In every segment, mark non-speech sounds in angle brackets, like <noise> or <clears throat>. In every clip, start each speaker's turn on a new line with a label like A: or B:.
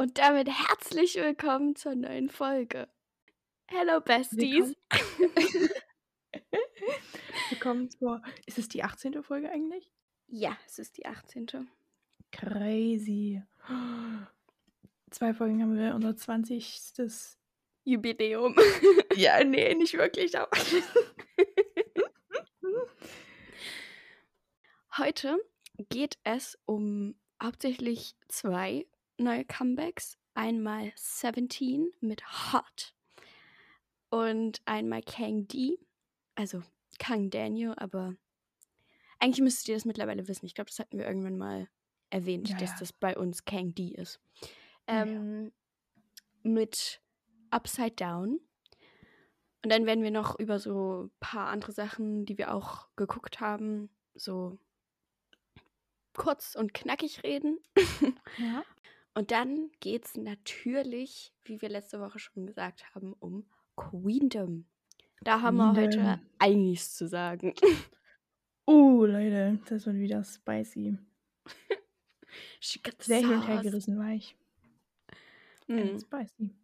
A: Und damit herzlich willkommen zur neuen Folge. Hello Besties.
B: Willkommen. <laughs> Willkommen zur. Ist es die 18. Folge eigentlich?
A: Ja, es ist die 18.
B: Crazy. Zwei Folgen haben wir unser 20.
A: Jubiläum. <laughs>
B: Ja, nee, nicht wirklich. Aber
A: Heute geht es um hauptsächlich zwei neue Comebacks. Einmal 17 mit Hot und einmal Kang D, also Kang Daniel, aber eigentlich müsstet ihr das mittlerweile wissen. Ich glaube, das hatten wir irgendwann mal erwähnt,
B: Ja,
A: dass
B: ja.
A: das bei uns Kang D ist.
B: Ja, ja.
A: Ähm, Mit Upside Down. Und dann werden wir noch über so ein paar andere Sachen, die wir auch geguckt haben, so kurz und knackig reden.
B: ja. <laughs>
A: Und dann geht es natürlich, wie wir letzte Woche schon gesagt haben, um Queendom. Da haben wir heute einiges zu sagen.
B: Uh, Leute, das wird wieder spicy. <laughs> Sehr hin und her
A: sauce.
B: gerissen war ich.
A: Mhm.
B: spicy.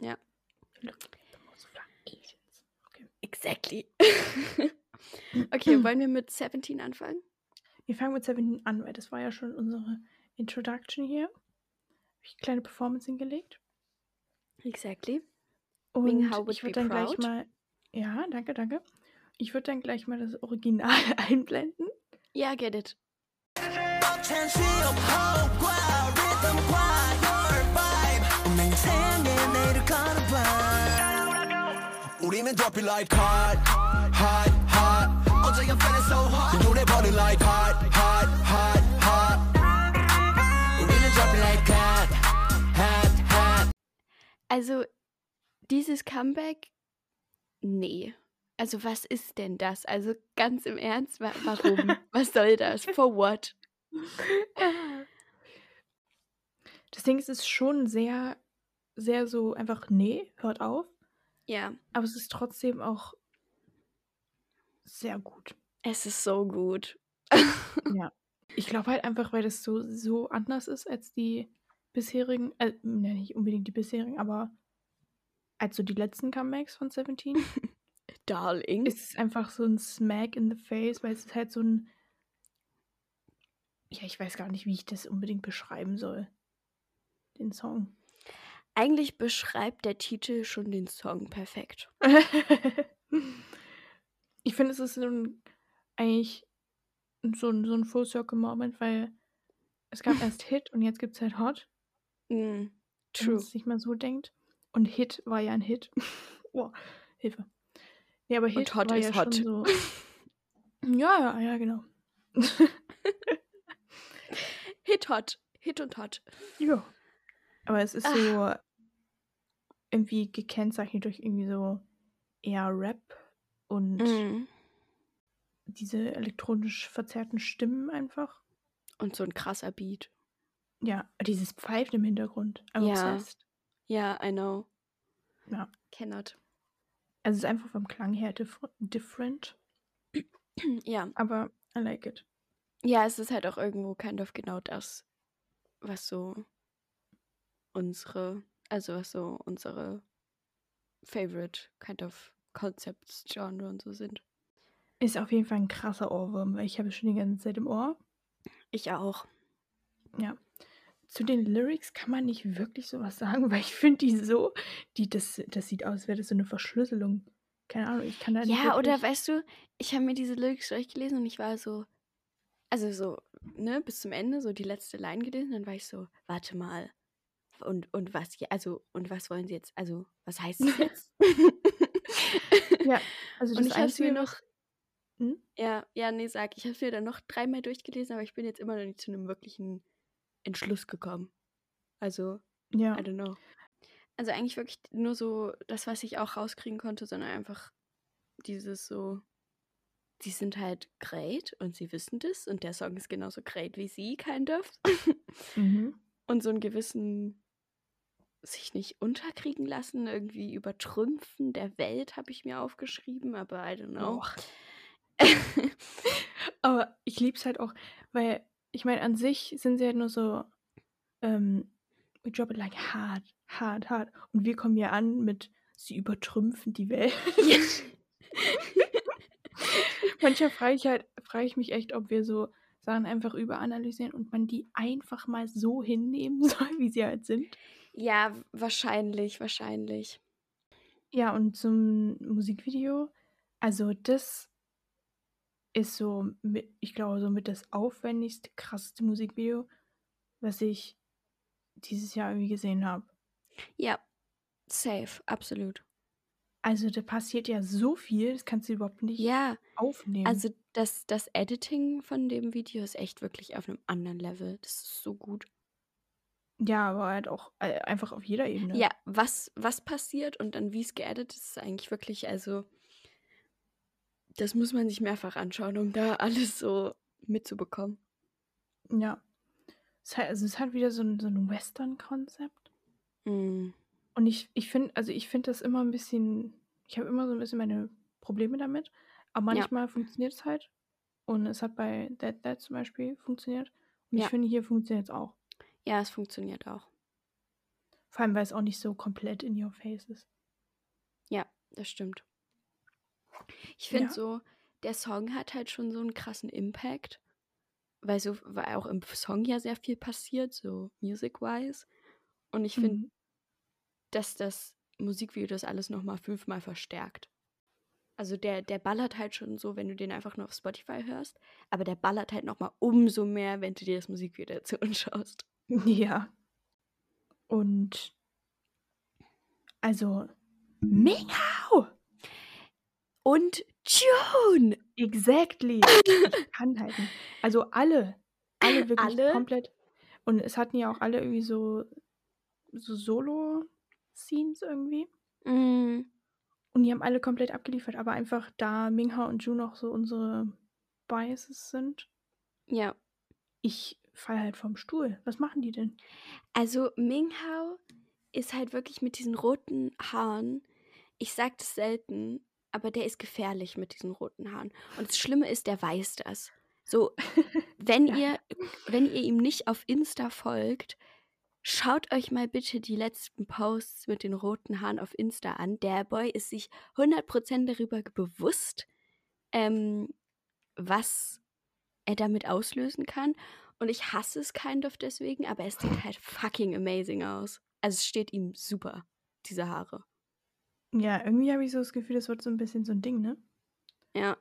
A: Ja.
B: Okay.
A: Exactly. <laughs> okay, <clears throat> wollen wir mit 17 anfangen?
B: Wir fangen mit 17 an, weil das war ja schon unsere Introduction hier. Hab ich eine kleine Performance hingelegt.
A: Exactly.
B: Und
A: Wegen How Would
B: ich würde
A: Be
B: dann gleich
A: Proud?
B: mal. Ja, danke, danke. Ich würde dann gleich mal das Original <laughs> einblenden.
A: Ja, get it.
C: 벅찬 수염호흡과 리듬과 your vibe 운명의 생에 내일을 걸어봐 우리는 drop it like hot, hot, hot Jay, I'm feeling so hot. You know that body like hot, hot, hot, hot. Really drop like that, hot, hot.
A: Also, dieses Comeback, nee. Also was ist denn das? Also ganz im Ernst, warum? <laughs> was soll das? For what?
B: Das Ding ist, es ist schon sehr, sehr so einfach, nee, hört auf.
A: Ja.
B: Aber es ist trotzdem auch sehr gut.
A: es ist so gut. <laughs>
B: Ja. Ich glaube halt einfach, weil das so, so anders ist als die bisherigen, äh, ne, nicht unbedingt die bisherigen, aber als so die letzten Comebacks von 17, <laughs>
A: Darling.
B: ist es einfach so ein Smack in the face, weil es ist halt so ein. Ja, ich weiß gar nicht, wie ich das unbedingt beschreiben soll. Den Song.
A: Eigentlich beschreibt der Titel schon den Song perfekt. <laughs>
B: ich finde, es ist so ein, eigentlich so ein, so ein Full Circle Moment, weil es gab erst <laughs> Hit und jetzt gibt es halt Hot.
A: Mm,
B: wenn man
A: true.
B: es sich mal so denkt. Und Hit war ja ein Hit. <laughs> oh, Hilfe. Nee, aber Hit
A: Hot
B: war
A: is
B: ja
A: hot.
B: schon so. <laughs> Ja, ja, ja, genau.
A: Hit hot. Hit und hot.
B: ja. Aber es ist
A: Ah.
B: so irgendwie gekennzeichnet durch irgendwie so eher Rap und
A: Mm.
B: diese elektronisch verzerrten Stimmen einfach.
A: Und so ein krasser Beat.
B: Ja, dieses Pfeifen im Hintergrund. I'm
A: Ja. Ja, I know.
B: Ja.
A: Cannot.
B: Also es ist einfach vom Klang her diff different, <clears throat>
A: Ja.
B: aber I like it.
A: Ja, es ist halt auch irgendwo kind of genau das, was so unsere, also was so unsere favorite kind of Concepts, Genre und so sind.
B: Ist auf jeden Fall ein krasser Ohrwurm, weil ich habe es schon die ganze Zeit im Ohr.
A: Ich auch.
B: Ja. Zu den Lyrics kann man nicht wirklich sowas sagen, <laughs> weil ich finde die so, die, das, das sieht aus, als wäre das so eine Verschlüsselung. Keine Ahnung, ich kann da nicht
A: Ja, oder weißt du, ich habe mir diese Lyrics durchgelesen und ich war so, also so, ne, bis zum Ende, so die letzte Line gelesen, dann war ich so, warte mal. Und, und was, also, und was wollen sie jetzt, also, was heißt das jetzt? <laughs> <laughs> <laughs>
B: Ja, also das
A: und ich habe es mir noch,
B: Hm?
A: ja, ja, nee, sag, ich habe es mir dann noch dreimal durchgelesen, aber ich bin jetzt immer noch nicht zu einem wirklichen Entschluss gekommen. Also,
B: Ja,
A: I don't know. Also eigentlich wirklich nur so das, was ich auch rauskriegen konnte, sondern einfach dieses so, sie sind halt great und sie wissen das und der Song ist genauso great wie sie, kind of. <laughs>
B: mhm.
A: und so einen gewissen sich nicht unterkriegen lassen, irgendwie übertrümpfen der Welt, habe ich mir aufgeschrieben, aber I don't know. <laughs>
B: Aber ich liebe es halt auch, weil ich meine, an sich sind sie halt nur so, ähm, we drop it like hard, hard, hard. Und wir kommen hier an mit, sie übertrümpfen die Welt. <laughs> Manchmal frage ich halt, frage ich mich echt, ob wir so Sachen einfach überanalysieren und man die einfach mal so hinnehmen <laughs> soll, wie sie halt sind.
A: Ja, wahrscheinlich, wahrscheinlich.
B: Ja, und zum Musikvideo, also das ist so, mit, ich glaube, so mit das aufwendigste, krasseste Musikvideo, was ich dieses Jahr irgendwie gesehen habe.
A: Ja, safe, absolut.
B: Also da passiert ja so viel, das kannst du überhaupt nicht
A: Ja,
B: aufnehmen.
A: also das, das Editing von dem Video ist echt wirklich auf einem anderen Level. Das ist so gut.
B: Ja, aber halt auch äh, einfach auf jeder Ebene.
A: Ja, was, was passiert und dann wie es geeditet ist, ist eigentlich wirklich, also das muss man sich mehrfach anschauen, um da <laughs> alles so mitzubekommen.
B: Ja. Es ist halt, also es ist halt wieder so ein, so ein Western-Konzept.
A: Mm.
B: Und ich, ich finde, also ich finde das immer ein bisschen, ich habe immer so ein bisschen meine Probleme damit. Aber
A: Ja.
B: manchmal funktioniert es halt. Und es hat bei Dead Dead zum Beispiel funktioniert. Und
A: Ja.
B: ich finde, hier funktioniert es auch.
A: Ja, es funktioniert auch.
B: Vor allem, weil es auch nicht so komplett in your face ist.
A: Ja, das stimmt. Ich finde
B: Ja.
A: so, der Song hat halt schon so einen krassen Impact, weil so, weil auch im Song ja sehr viel passiert, so music-wise. Und ich finde,
B: Mhm.
A: dass das Musikvideo das alles nochmal fünfmal verstärkt. Also der, der ballert halt schon so, wenn du den einfach nur auf Spotify hörst, aber der ballert halt nochmal umso mehr, wenn du dir das Musikvideo dazu <laughs> anschaust.
B: Ja. Und also Mingau!
A: Und June!
B: Exactly. Ich kann halt nicht. Also alle. Alle <laughs> wirklich
A: Alle?
B: komplett. Und es hatten ja auch alle irgendwie so, so Solo-Scenes irgendwie.
A: Mm,
B: Und die haben alle komplett abgeliefert. Aber einfach da Mingha und June auch so unsere Biases sind.
A: ja.
B: Ich fall halt vom Stuhl. Was machen die denn?
A: Also Minghao ist halt wirklich mit diesen roten Haaren. Ich sag das selten, aber der ist gefährlich mit diesen roten Haaren. Und das Schlimme ist, der weiß das. So, <laughs> wenn
B: Ja.
A: ihr, wenn ihr ihm nicht auf Insta folgt, schaut euch mal bitte die letzten Posts mit den roten Haaren auf Insta an. Der Boy ist sich 100% darüber bewusst, ähm, was er damit auslösen kann. Und ich hasse es kind of deswegen, aber es sieht halt fucking amazing aus. Also es steht ihm super, diese Haare.
B: Ja, irgendwie habe ich so das Gefühl, das wird so ein bisschen so ein Ding, ne?
A: Ja.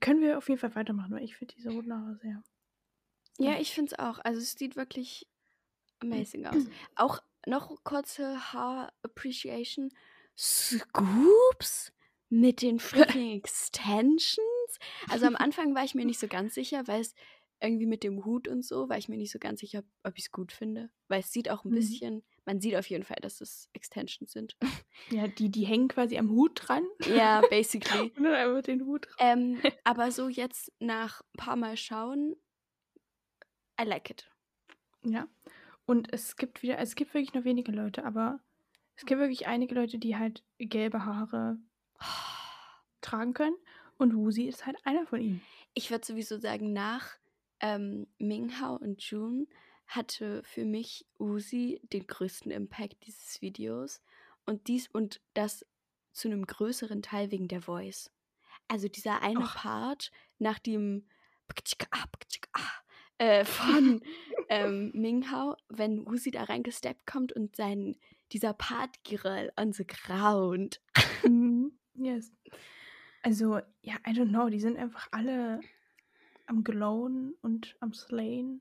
B: Können wir auf jeden Fall weitermachen, weil ich finde diese roten Haare sehr.
A: Ja, ich finde es auch. Also es sieht wirklich amazing aus. <clears throat> Auch noch kurze Haar Appreciation. Scoops mit den <laughs> freaking Extensions. Also am Anfang war ich mir nicht so ganz sicher, weil es irgendwie mit dem Hut und so, war ich mir nicht so ganz sicher, ob ich es gut finde. Weil es sieht auch ein
B: Mhm.
A: bisschen, man sieht auf jeden Fall, dass es Extensions sind. <laughs>
B: Ja, die, die hängen quasi am Hut dran.
A: ja, <laughs> basically.
B: Und dann einfach den Hut drauf.
A: Ähm, <laughs> aber so jetzt nach ein paar Mal schauen, I like it.
B: Ja. Und es gibt wieder, es gibt wirklich nur wenige Leute, aber es gibt wirklich einige Leute, die halt gelbe Haare <sighs> tragen können. Und Wusi ist halt einer von ihnen.
A: Ich würde sowieso sagen, nach ähm, Minghao und June hatte für mich Uzi den größten Impact dieses Videos. Und dies und das zu einem größeren Teil wegen der Voice. Also dieser eine
B: Och.
A: Part nach dem äh, <laughs> von ähm, Minghao, wenn Uzi da reingesteppt kommt und sein dieser Part Girl on the ground.
B: Mhm. yes. Also, ja, I don't know, die sind einfach alle am Glowen und am Slayen.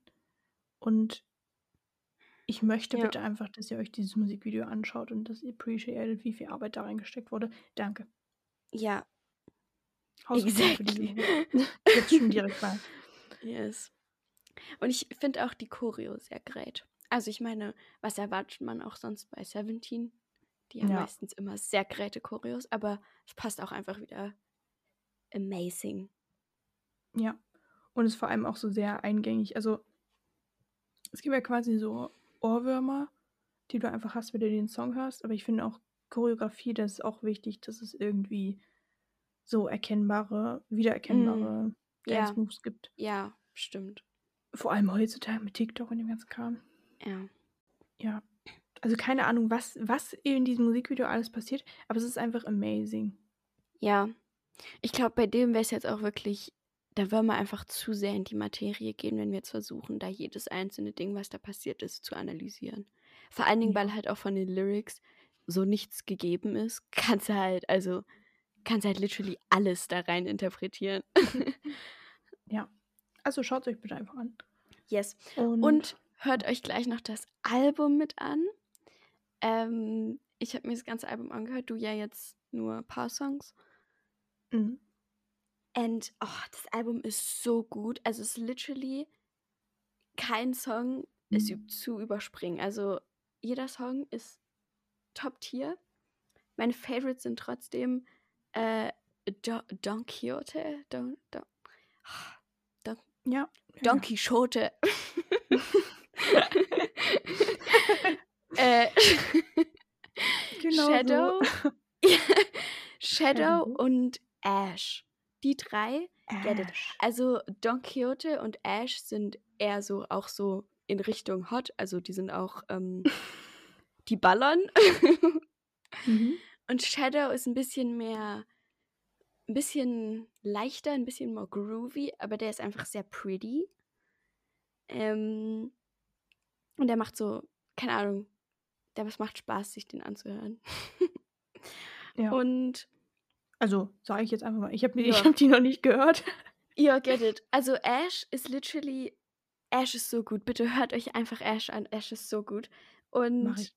B: Und ich möchte
A: Ja.
B: bitte einfach, dass ihr euch dieses Musikvideo anschaut und dass ihr appreciated, wie viel Arbeit da reingesteckt wurde. Danke.
A: Ja, exactly. <laughs>
B: Jetzt schon direkt mal.
A: Yes. Und ich finde auch die Choreo sehr great. Also ich meine, was erwartet man auch sonst bei Seventeen? Die haben
B: Ja.
A: meistens immer sehr greite Choreos, aber es passt auch einfach wieder amazing.
B: Ja. Und ist vor allem auch so sehr eingängig. Also, es gibt ja quasi so Ohrwürmer, die du einfach hast, wenn du den Song hörst. Aber ich finde auch Choreografie, das ist auch wichtig, dass es irgendwie so erkennbare, wiedererkennbare
A: Mm, ja.
B: Dance-Moves gibt.
A: Ja, stimmt.
B: Vor allem heutzutage mit TikTok und dem ganzen Kram.
A: Ja.
B: Ja. Also keine Ahnung, was, was in diesem Musikvideo alles passiert, aber es ist einfach amazing.
A: Ja. Ich glaube, bei dem wäre es jetzt auch wirklich, da würden wir einfach zu sehr in die Materie gehen, wenn wir jetzt versuchen, da jedes einzelne Ding, was da passiert ist, zu analysieren. Vor allen Dingen,
B: Ja.
A: weil halt auch von den Lyrics so nichts gegeben ist, <laughs> kannst du halt, also, kannst halt literally alles da rein interpretieren. <laughs>
B: Also schaut euch bitte einfach an.
A: yes.
B: Und,
A: Und hört euch gleich noch das Album mit an. Ähm, ich habe mir das ganze Album angehört, du ja jetzt nur ein paar Songs.
B: Mhm.
A: Und oh, das Album ist so gut. Also es ist literally kein Song ist üb- zu überspringen. Also jeder Song ist Top-Tier. Meine Favorites sind trotzdem äh, Do Don Quixote. Don, Don,
B: ja.
A: Don
B: ja.
A: Quixote. <laughs> <laughs> äh,
B: Genau
A: Shadow.
B: So. <laughs>
A: Shadow
B: Shadow.
A: und Ash. Die drei Get it. Also Don Quixote und Ash sind eher so auch so in Richtung Hot, also die sind auch ähm, <laughs> die ballern. <laughs>
B: Mhm.
A: und Shadow ist ein bisschen mehr, ein bisschen leichter, ein bisschen more groovy, aber der ist einfach sehr pretty. Ähm, und der macht so, keine Ahnung, der was macht Spaß, sich den anzuhören. <laughs>
B: Ja.
A: Und
B: also sage ich jetzt einfach mal, ich habe
A: Ja.
B: ich <laughs> hab die noch nicht gehört.
A: Ja, get it. Also Ash ist literally, Ash ist so gut. Bitte hört euch einfach Ash an. Ash ist so gut. Und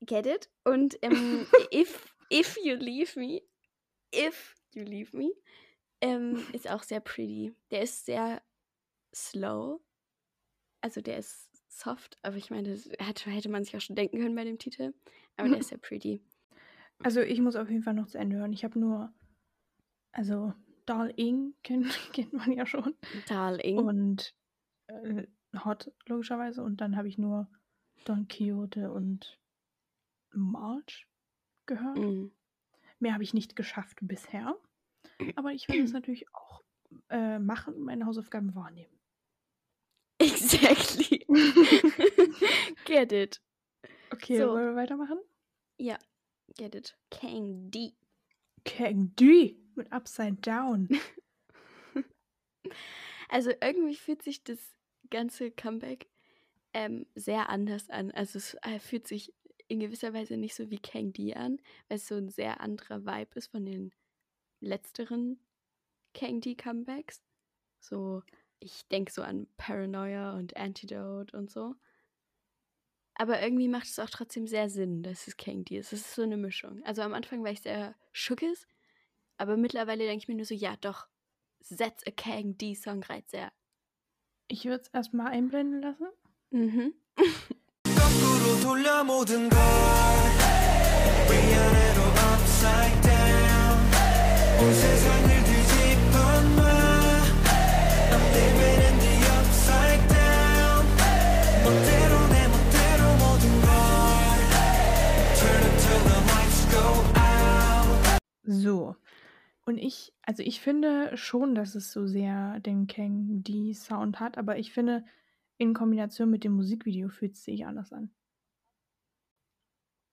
A: get it. Und ähm, <laughs> if, if you leave me, if you leave me, ähm, <laughs> ist auch sehr pretty. Der ist sehr slow. Also der ist soft, aber ich meine, das hätte man sich auch schon denken können bei dem Titel. Aber der ist sehr pretty.
B: Also ich muss auf jeden Fall noch zu Ende hören. Ich habe nur, also Darling kennt, <laughs> kennt man ja schon.
A: Darling.
B: Und äh, Hot logischerweise. Und dann habe ich nur Don Quixote und March gehört.
A: Mm.
B: Mehr habe ich nicht geschafft bisher. Aber ich werde es <clears throat> natürlich auch äh, machen und meine Hausaufgaben wahrnehmen.
A: Exactly. <laughs> get it.
B: Okay,
A: So.
B: wollen wir weitermachen?
A: Ja, get it. Kang D.
B: King D mit Upside Down. <laughs>
A: Also irgendwie fühlt sich das ganze Comeback ähm, sehr anders an. Also es äh, fühlt sich in gewisser Weise nicht so wie Kang D an, weil es so ein sehr anderer Vibe ist von den letzteren Kang D Comebacks. So, ich denke so an Paranoia und Antidote und so. Aber irgendwie macht es auch trotzdem sehr Sinn, dass es Kang D ist. Es ist so eine Mischung. Also am Anfang war ich sehr schuckes, aber mittlerweile denke ich mir nur so, ja doch, setz a Kang D Song right there.
B: Ich würde es erstmal einblenden lassen.
A: Mhm. <laughs>
B: So. Und ich, also ich finde schon, dass es so sehr den Kang D Sound hat, aber ich finde, in Kombination mit dem Musikvideo fühlt es sich anders an.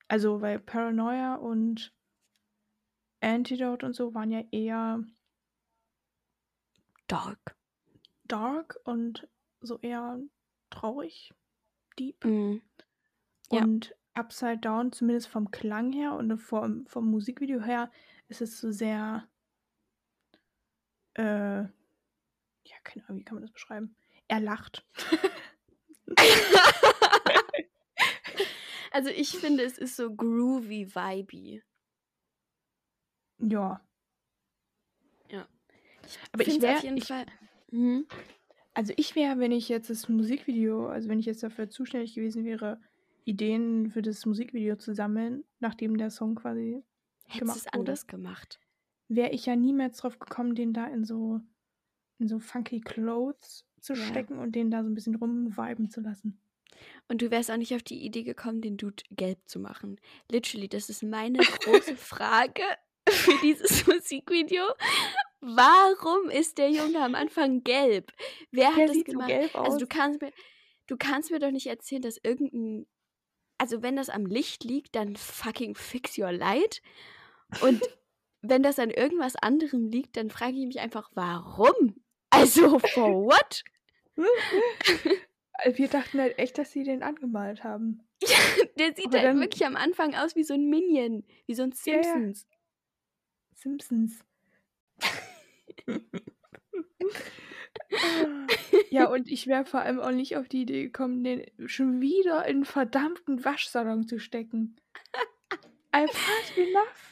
B: Also, weil Paranoia und Antidote und so waren ja eher
A: Dark.
B: dark und so eher traurig, deep.
A: Ja.
B: Und Upside Down, zumindest vom Klang her und vom, vom Musikvideo her, ist es so sehr. Äh, ja, keine Ahnung, wie kann man das beschreiben? Er lacht. <laughs>
A: also ich finde, es ist so groovy, vibey.
B: Ja.
A: Ja.
B: Aber ich wäre.
A: auf jeden
B: Ich,
A: Fall. Mhm.
B: also ich wäre, wenn ich jetzt das Musikvideo, also wenn ich jetzt dafür zuständig gewesen wäre, Ideen für das Musikvideo zu sammeln, nachdem der Song quasi gemacht
A: es
B: wurde.
A: anders gemacht.
B: wäre ich ja niemals drauf gekommen, den da in so in so funky Clothes zu
A: Ja.
B: stecken und den da so ein bisschen rumviben zu lassen.
A: Und du wärst auch nicht auf die Idee gekommen, den Dude gelb zu machen. Literally, das ist meine große <laughs> Frage für dieses <laughs> Musikvideo. Warum ist der Junge am Anfang gelb? Wer hat
B: Der
A: das
B: sieht so
A: gemacht?
B: gelb
A: Also du kannst mir, du kannst mir doch nicht erzählen, dass irgendein, also wenn das am Licht liegt, dann fucking fix your light. Und wenn das an irgendwas anderem liegt, dann frage ich mich einfach, warum? Also for what? <laughs>
B: Wir dachten halt echt, dass sie den angemalt haben.
A: Der sieht
B: Aber
A: halt
B: dann-
A: wirklich am Anfang aus wie so ein Minion, wie so ein
B: Ja, ja.
A: Simpsons.
B: Simpsons. <laughs> ja, und ich wäre vor allem auch nicht auf die Idee gekommen, den schon wieder in einen verdammten Waschsalon zu stecken. I've had enough.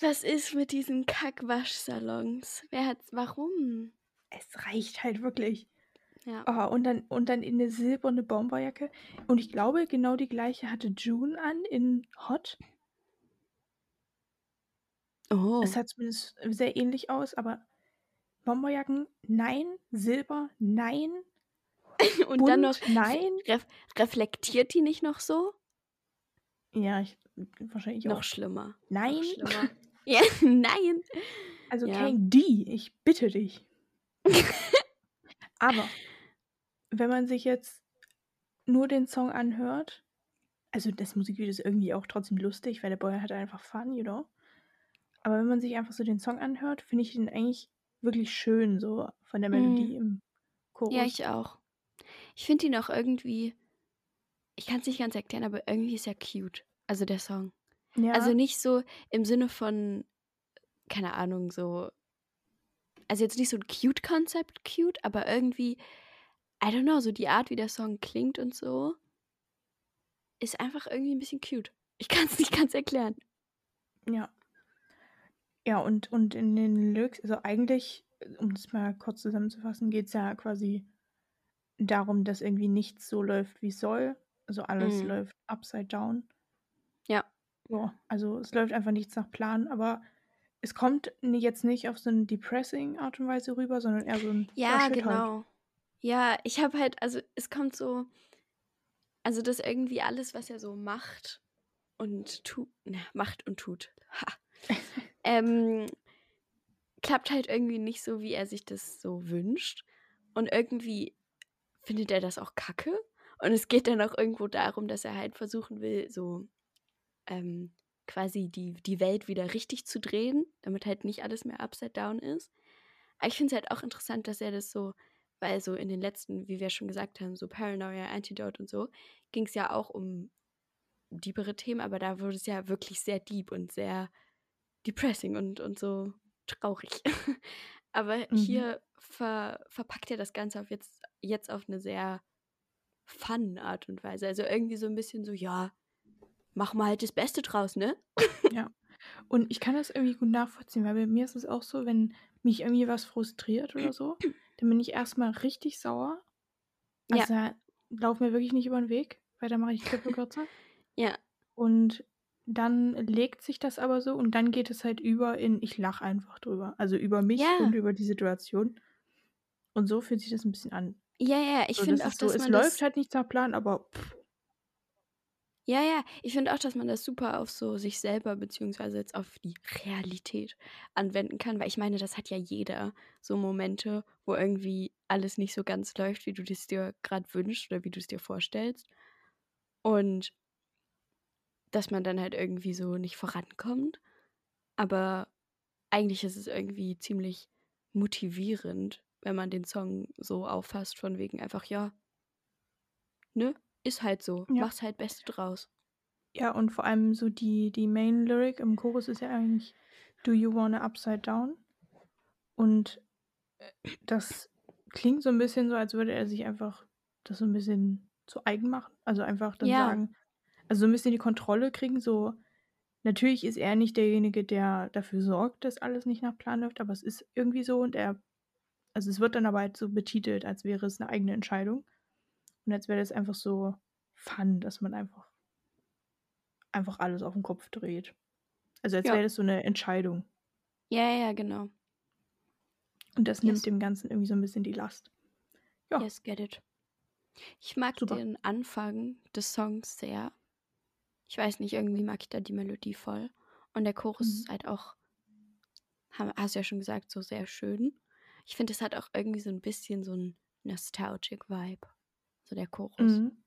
A: Was ist mit diesen Kackwaschsalons? Wer hat's, warum?
B: Es reicht halt wirklich.
A: Ja.
B: Oh, und, dann, und dann in eine silberne Bomberjacke. Und ich glaube, genau die gleiche hatte June an in Hot.
A: Oh.
B: Es sah zumindest sehr ähnlich aus, aber Bomberjacken, nein. Silber, nein. <laughs>
A: Und dann noch,
B: Bunt, nein.
A: ref reflektiert die nicht noch so?
B: Ja, ich, wahrscheinlich
A: Noch
B: auch.
A: schlimmer.
B: Nein.
A: Noch schlimmer. <laughs> ja, <laughs> nein.
B: Also
A: Ja.
B: kein die, ich bitte dich. <laughs> Aber wenn man sich jetzt nur den Song anhört, also das Musikvideo ist irgendwie auch trotzdem lustig, weil der Boy hat einfach Fun, you know. Aber wenn man sich einfach so den Song anhört, finde ich ihn eigentlich wirklich schön, so von der Melodie im Chorus.
A: Ja, ich auch. Ich finde ihn auch irgendwie, ich kann es nicht ganz erklären, aber irgendwie ist er cute. Also der Song.
B: Ja,
A: Also nicht so im Sinne von, keine Ahnung, so, also jetzt nicht so ein Cute-Konzept, cute, aber irgendwie, I don't know, so die Art, wie der Song klingt und so, ist einfach irgendwie ein bisschen cute. Ich kann es <laughs> nicht ganz erklären.
B: Ja. Ja, und, und in den Lyrics, also eigentlich, um das mal kurz zusammenzufassen, geht es ja quasi darum, dass irgendwie nichts so läuft, wie es soll. Also alles
A: Mhm.
B: läuft upside down.
A: Ja.
B: Also es läuft einfach nichts nach Plan, aber es kommt jetzt nicht auf so eine depressing Art und Weise rüber, sondern eher so ein
A: Ja,
B: halt.
A: genau. Ja, ich habe halt, also es kommt so, also das irgendwie alles, was er so macht und tut, ne, macht und tut, ha, <laughs> ähm, klappt halt irgendwie nicht so, wie er sich das so wünscht. Und irgendwie findet er das auch kacke. Und es geht dann auch irgendwo darum, dass er halt versuchen will, so ähm, quasi die, die Welt wieder richtig zu drehen, damit halt nicht alles mehr upside down ist. Aber ich finde es halt auch interessant, dass er das so, weil so in den letzten, wie wir schon gesagt haben, so Paranoia, Antidote und so, ging es ja auch um diepere Themen, aber da wurde es ja wirklich sehr deep und sehr depressing und, und so traurig. <laughs> aber
B: Mhm.
A: hier ver, verpackt er das Ganze auf jetzt, jetzt auf eine sehr fun Art und Weise. Also irgendwie so ein bisschen so, ja, mach mal halt das Beste draus, ne?
B: Und ich kann das irgendwie gut nachvollziehen, weil bei mir ist es auch so, wenn mich irgendwie was frustriert oder so, dann bin ich erstmal richtig sauer.
A: Ja.
B: Also da lauf mir wirklich nicht über den Weg, weil dann mache ich die Klippe kürzer.
A: Ja.
B: Und dann legt sich das aber so und dann geht es halt über in, ich lache einfach drüber. Also über mich
A: Ja.
B: und über die Situation. Und so fühlt sich das ein bisschen an.
A: Ja, ja, ich
B: so,
A: finde
B: das
A: auch,
B: so,
A: dass
B: es läuft halt nicht nach Plan, aber pff,
A: ja, ja, ich finde auch, dass man das super auf so sich selber beziehungsweise jetzt auf die Realität anwenden kann, weil ich meine, das hat ja jeder so Momente, wo irgendwie alles nicht so ganz läuft, wie du es dir gerade wünschst oder wie du es dir vorstellst. Und dass man dann halt irgendwie so nicht vorankommt. Aber eigentlich ist es irgendwie ziemlich motivierend, wenn man den Song so auffasst, von wegen einfach, ja, ne, ist halt so,
B: Ja.
A: mach's halt Beste draus.
B: ja, und vor allem so die, die Main Lyric im Chorus ist ja eigentlich Do you wanna upside down? Und äh, das klingt so ein bisschen so, als würde er sich einfach das so ein bisschen zu eigen machen. Also einfach dann
A: Ja.
B: sagen, also so ein bisschen die Kontrolle kriegen, so natürlich ist er nicht derjenige, der dafür sorgt, dass alles nicht nach Plan läuft, aber es ist irgendwie so und er, also es wird dann aber halt so betitelt, als wäre es eine eigene Entscheidung. Und als wäre das einfach so fun, dass man einfach einfach alles auf den Kopf dreht. Also als
A: Ja.
B: wäre das so eine Entscheidung.
A: Ja, ja, genau.
B: Und das
A: Yes.
B: nimmt dem Ganzen irgendwie so ein bisschen die Last. Ja.
A: Yes, get it. Ich mag
B: Super.
A: den Anfang des Songs sehr. Ich weiß nicht, irgendwie mag ich da die Melodie voll. Und der Chorus
B: Mhm.
A: ist halt auch, ha- hast du ja schon gesagt, so sehr schön. Ich finde, es hat auch irgendwie so ein bisschen so ein nostalgic Vibe. So der Chorus.
B: Mhm.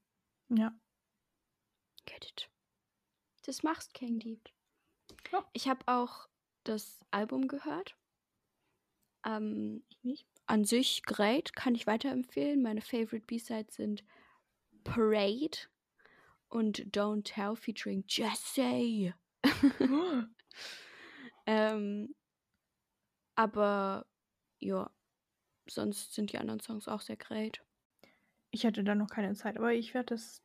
B: Ja.
A: Get it. Das machst, King Deep.
B: Ja.
A: Ich habe auch das Album gehört. Ähm, an sich great, kann ich weiterempfehlen. Meine favorite B-Sides sind Parade und Don't Tell featuring Jesse. <laughs> ähm, aber ja, sonst sind die anderen Songs auch sehr great.
B: Ich hatte da noch keine Zeit, aber ich werde das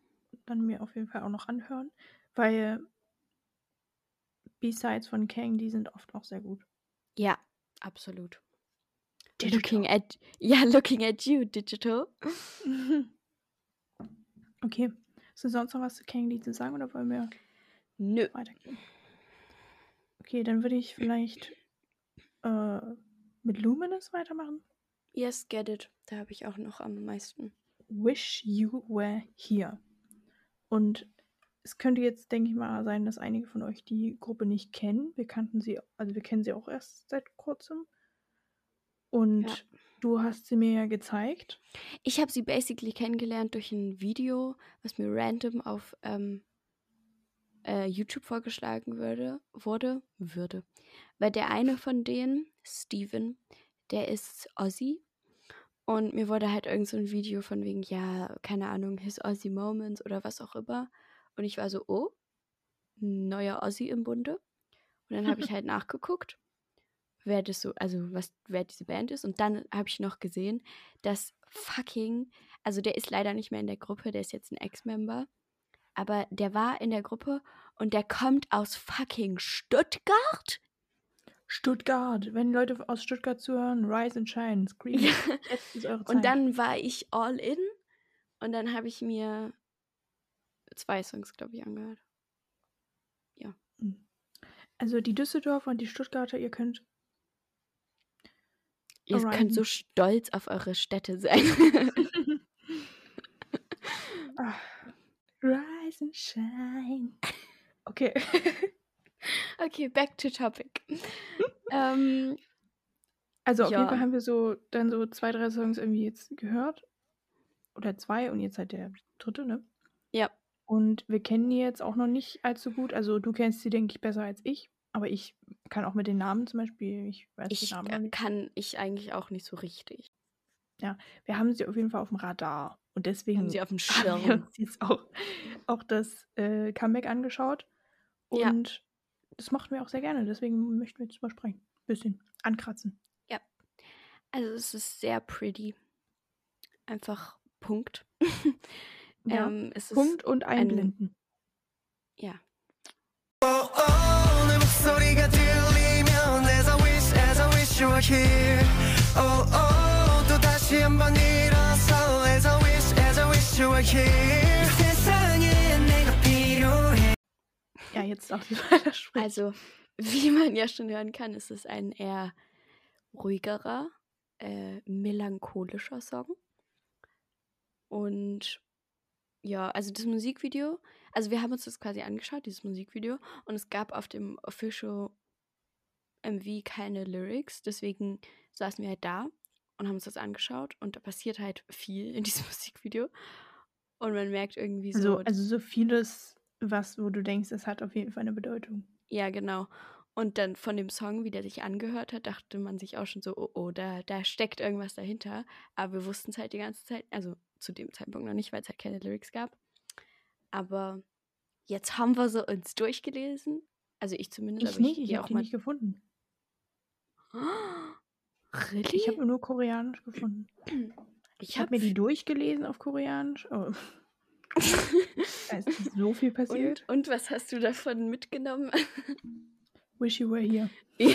B: dann mir auf jeden Fall auch noch anhören, weil B-Sides von Kang, die sind oft auch sehr gut.
A: Ja, absolut.
B: Digital.
A: Looking at, ja, <laughs> looking at you, Digital. <laughs>
B: Okay. Ist denn sonst noch was zu Kang zu sagen oder wollen wir
A: Nö.
B: weitergehen? Okay, dann würde ich vielleicht äh, mit Luminous weitermachen.
A: Yes, get it. Da habe ich auch noch am meisten.
B: Wish You Were Here. Und es könnte jetzt, denke ich mal, sein, dass einige von euch die Gruppe nicht kennen. Wir kannten sie, also wir kennen sie auch erst seit kurzem. Und
A: Ja.
B: du hast sie mir ja gezeigt.
A: Ich habe sie basically kennengelernt durch ein Video, was mir random auf ähm, äh, YouTube vorgeschlagen würde, wurde, würde. Weil der eine von denen, Steven, der ist Aussie. Und mir wurde halt irgend so ein Video von wegen, ja, keine Ahnung, his Aussie Moments oder was auch immer. Und ich war so, oh, neuer Aussie im Bunde. Und dann habe ich halt <laughs> nachgeguckt, wer das so, also was, wer diese Band ist. Und dann habe ich noch gesehen, dass fucking, also der ist leider nicht mehr in der Gruppe, der ist jetzt ein Ex-Member. Aber der war in der Gruppe und der kommt aus fucking Stuttgart?
B: Stuttgart. Wenn Leute aus Stuttgart zuhören, Rise and Shine, Scream.
A: Ja.
B: Jetzt ist eure Zeit.
A: Und dann war ich all in und dann habe ich mir zwei Songs, glaube ich, angehört.
B: Also die Düsseldorfer und die Stuttgarter, ihr könnt.
A: Ihr
B: Alright.
A: könnt so stolz auf eure Städte sein. <laughs> <laughs>
B: Ah. Rise and Shine. Okay. <laughs>
A: okay, back to topic. <laughs> ähm,
B: Also auf jeden
A: Ja.
B: Fall haben wir so dann so zwei, drei Songs irgendwie jetzt gehört. Oder zwei und jetzt halt der dritte, ne?
A: ja,
B: Und wir kennen die jetzt auch noch nicht allzu gut. Also du kennst sie, denke ich, besser als ich. Aber ich kann auch mit den Namen zum Beispiel, ich weiß
A: ich
B: die Namen nicht.
A: kann ich eigentlich auch nicht so richtig.
B: Wir haben sie auf jeden Fall auf dem Radar. Und deswegen
A: haben sie auf dem <laughs>
B: haben wir
A: Schirm.
B: uns jetzt auch, auch das äh, Comeback angeschaut.
A: Ja.
B: Und das machen wir auch sehr gerne. Deswegen möchten wir jetzt mal sprechen. Bisschen ankratzen.
A: Also es ist sehr pretty. Einfach Punkt. <laughs>
B: Ja,
A: ähm, es ist,
B: Punkt und
A: ein-
B: einblenden.
A: Ja.
C: Oh, oh, 내 목소리가 들리면 As I wish, as I wish you were here Oh, oh, 또 다시 한번 일어서 As I wish, as I wish you were here 이 세상에 내가 필요해
B: ja, <laughs> jetzt auch die weitersprechen.
A: Also, wie man ja schon hören kann, ist es ein eher ruhigerer, äh, melancholischer Song. Und ja, also das Musikvideo, also wir haben uns das quasi angeschaut, dieses Musikvideo, und es gab auf dem Official MV keine Lyrics, deswegen saßen wir halt da und haben uns das angeschaut und da passiert halt viel in diesem <laughs> Musikvideo. Und man merkt irgendwie so,
B: also, also so vieles, was, wo du denkst, es hat auf jeden Fall eine Bedeutung.
A: Ja, genau. Und dann von dem Song, wie der sich angehört hat, dachte man sich auch schon so, oh, oh, da, da steckt irgendwas dahinter. Aber wir wussten es halt die ganze Zeit, also zu dem Zeitpunkt noch nicht, weil es halt keine Lyrics gab. Aber jetzt haben wir sie uns durchgelesen. Also ich zumindest.
B: Ich
A: aber
B: nicht, ich
A: gehe
B: habe die nicht gefunden. <gasps>
A: Really?
B: Ich habe nur Koreanisch gefunden.
A: ich
B: Ich habe mir die durchgelesen auf Koreanisch. Oh. <laughs> da ist so viel passiert.
A: und, und was hast du davon mitgenommen? <laughs>
B: Wish you were here. <laughs>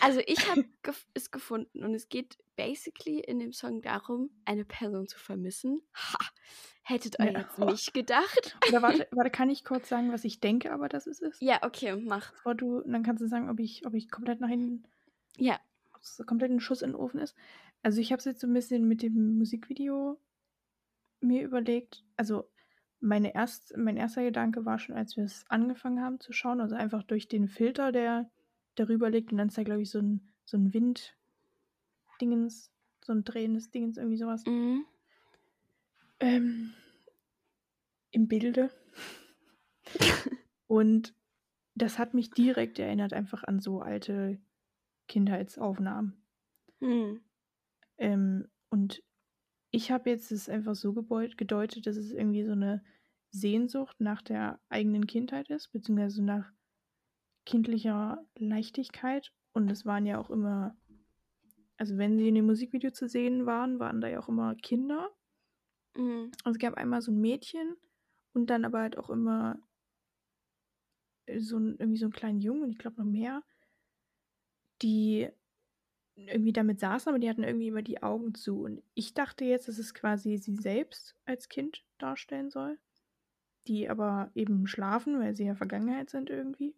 A: also ich habe gef es gefunden und es geht basically in dem Song darum, eine Person zu vermissen. Ha, hättet ihr
B: Ja.
A: jetzt nicht gedacht?
B: Oder warte, <laughs> warte, kann ich kurz sagen, was ich denke, aber dass es ist?
A: Ja, okay, mach.
B: Bevor du, dann kannst du sagen, ob ich, ob ich komplett nach hinten,
A: Ja,
B: ob es komplett ein Schuss in den Ofen ist. Also ich habe es jetzt so ein bisschen mit dem Musikvideo mir überlegt. Also meine erst, mein erster Gedanke war schon, als wir es angefangen haben zu schauen, also einfach durch den Filter, der darüber liegt und dann ist da, glaube ich, so ein, so ein Wind-Dingens, so ein drehendes Dingens, irgendwie sowas.
A: Mhm.
B: Ähm, Im Bilde. <laughs> und das hat mich direkt erinnert einfach an so alte Kindheitsaufnahmen.
A: Mhm.
B: Ähm, und ich habe jetzt es einfach so gebeut- gedeutet, dass es irgendwie so eine Sehnsucht nach der eigenen Kindheit ist, beziehungsweise nach kindlicher Leichtigkeit. Und es waren ja auch immer, also wenn sie in dem Musikvideo zu sehen waren, waren da ja auch immer Kinder.
A: Mhm.
B: Also es gab einmal so ein Mädchen und dann aber halt auch immer äh, so ein, irgendwie so einen kleinen Jungen und ich glaube noch mehr, die irgendwie damit saßen, aber die hatten irgendwie immer die Augen zu. Und ich dachte jetzt, dass es quasi sie selbst als Kind darstellen soll, die aber eben schlafen, weil sie ja Vergangenheit sind irgendwie.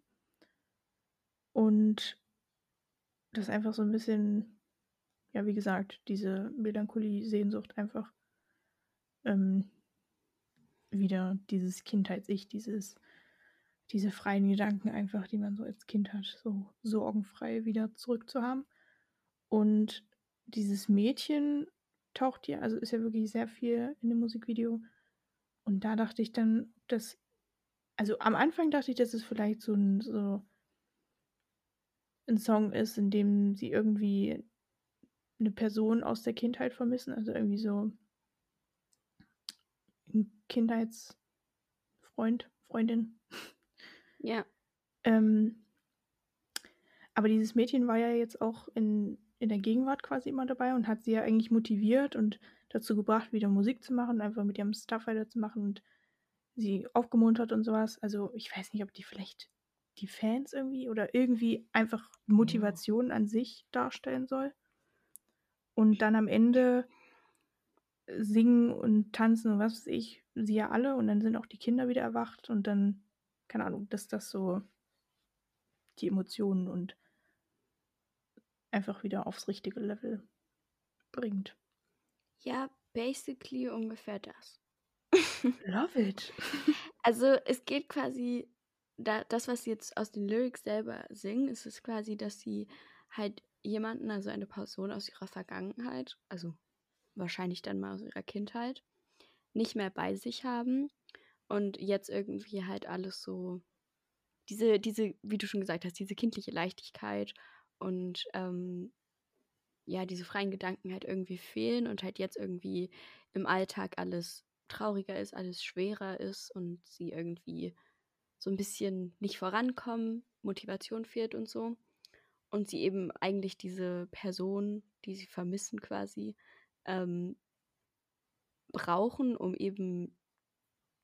B: Und das einfach so ein bisschen, ja, wie gesagt, diese Melancholie, Sehnsucht einfach ähm, wieder dieses Kindheits-Ich, dieses, diese freien Gedanken einfach, die man so als Kind hat, so sorgenfrei wieder zurückzuhaben. Und dieses Mädchen taucht ja, also ist ja wirklich sehr viel in dem Musikvideo. Und da dachte ich dann, dass, also am Anfang dachte ich, dass es vielleicht so ein, so ein Song ist, in dem sie irgendwie eine Person aus der Kindheit vermissen, also irgendwie so ein Kindheitsfreund, Freundin.
A: Ja.
B: Ähm, aber dieses Mädchen war ja jetzt auch in, in der Gegenwart quasi immer dabei und hat sie ja eigentlich motiviert und dazu gebracht, wieder Musik zu machen, einfach mit ihrem Stuff weiterzumachen und sie aufgemuntert und sowas. Also ich weiß nicht, ob die vielleicht die Fans irgendwie oder irgendwie einfach Motivation an sich darstellen soll. Und dann am Ende singen und tanzen und was weiß ich, sie ja alle und dann sind auch die Kinder wieder erwacht und dann, keine Ahnung, dass das so die Emotionen und einfach wieder aufs richtige Level bringt.
A: Ja, basically ungefähr das. <laughs>
B: Love it. <laughs>
A: Also es geht quasi, da, das, was sie jetzt aus den Lyrics selber singen, ist es quasi, dass sie halt jemanden, also eine Person aus ihrer Vergangenheit, also wahrscheinlich dann mal aus ihrer Kindheit, nicht mehr bei sich haben und jetzt irgendwie halt alles so, diese, diese, wie du schon gesagt hast, diese kindliche Leichtigkeit und ähm, ja, diese freien Gedanken halt irgendwie fehlen und halt jetzt irgendwie im Alltag alles trauriger ist, alles schwerer ist und sie irgendwie so ein bisschen nicht vorankommen, Motivation fehlt und so. Und sie eben eigentlich diese Person, die sie vermissen quasi, ähm, brauchen, um eben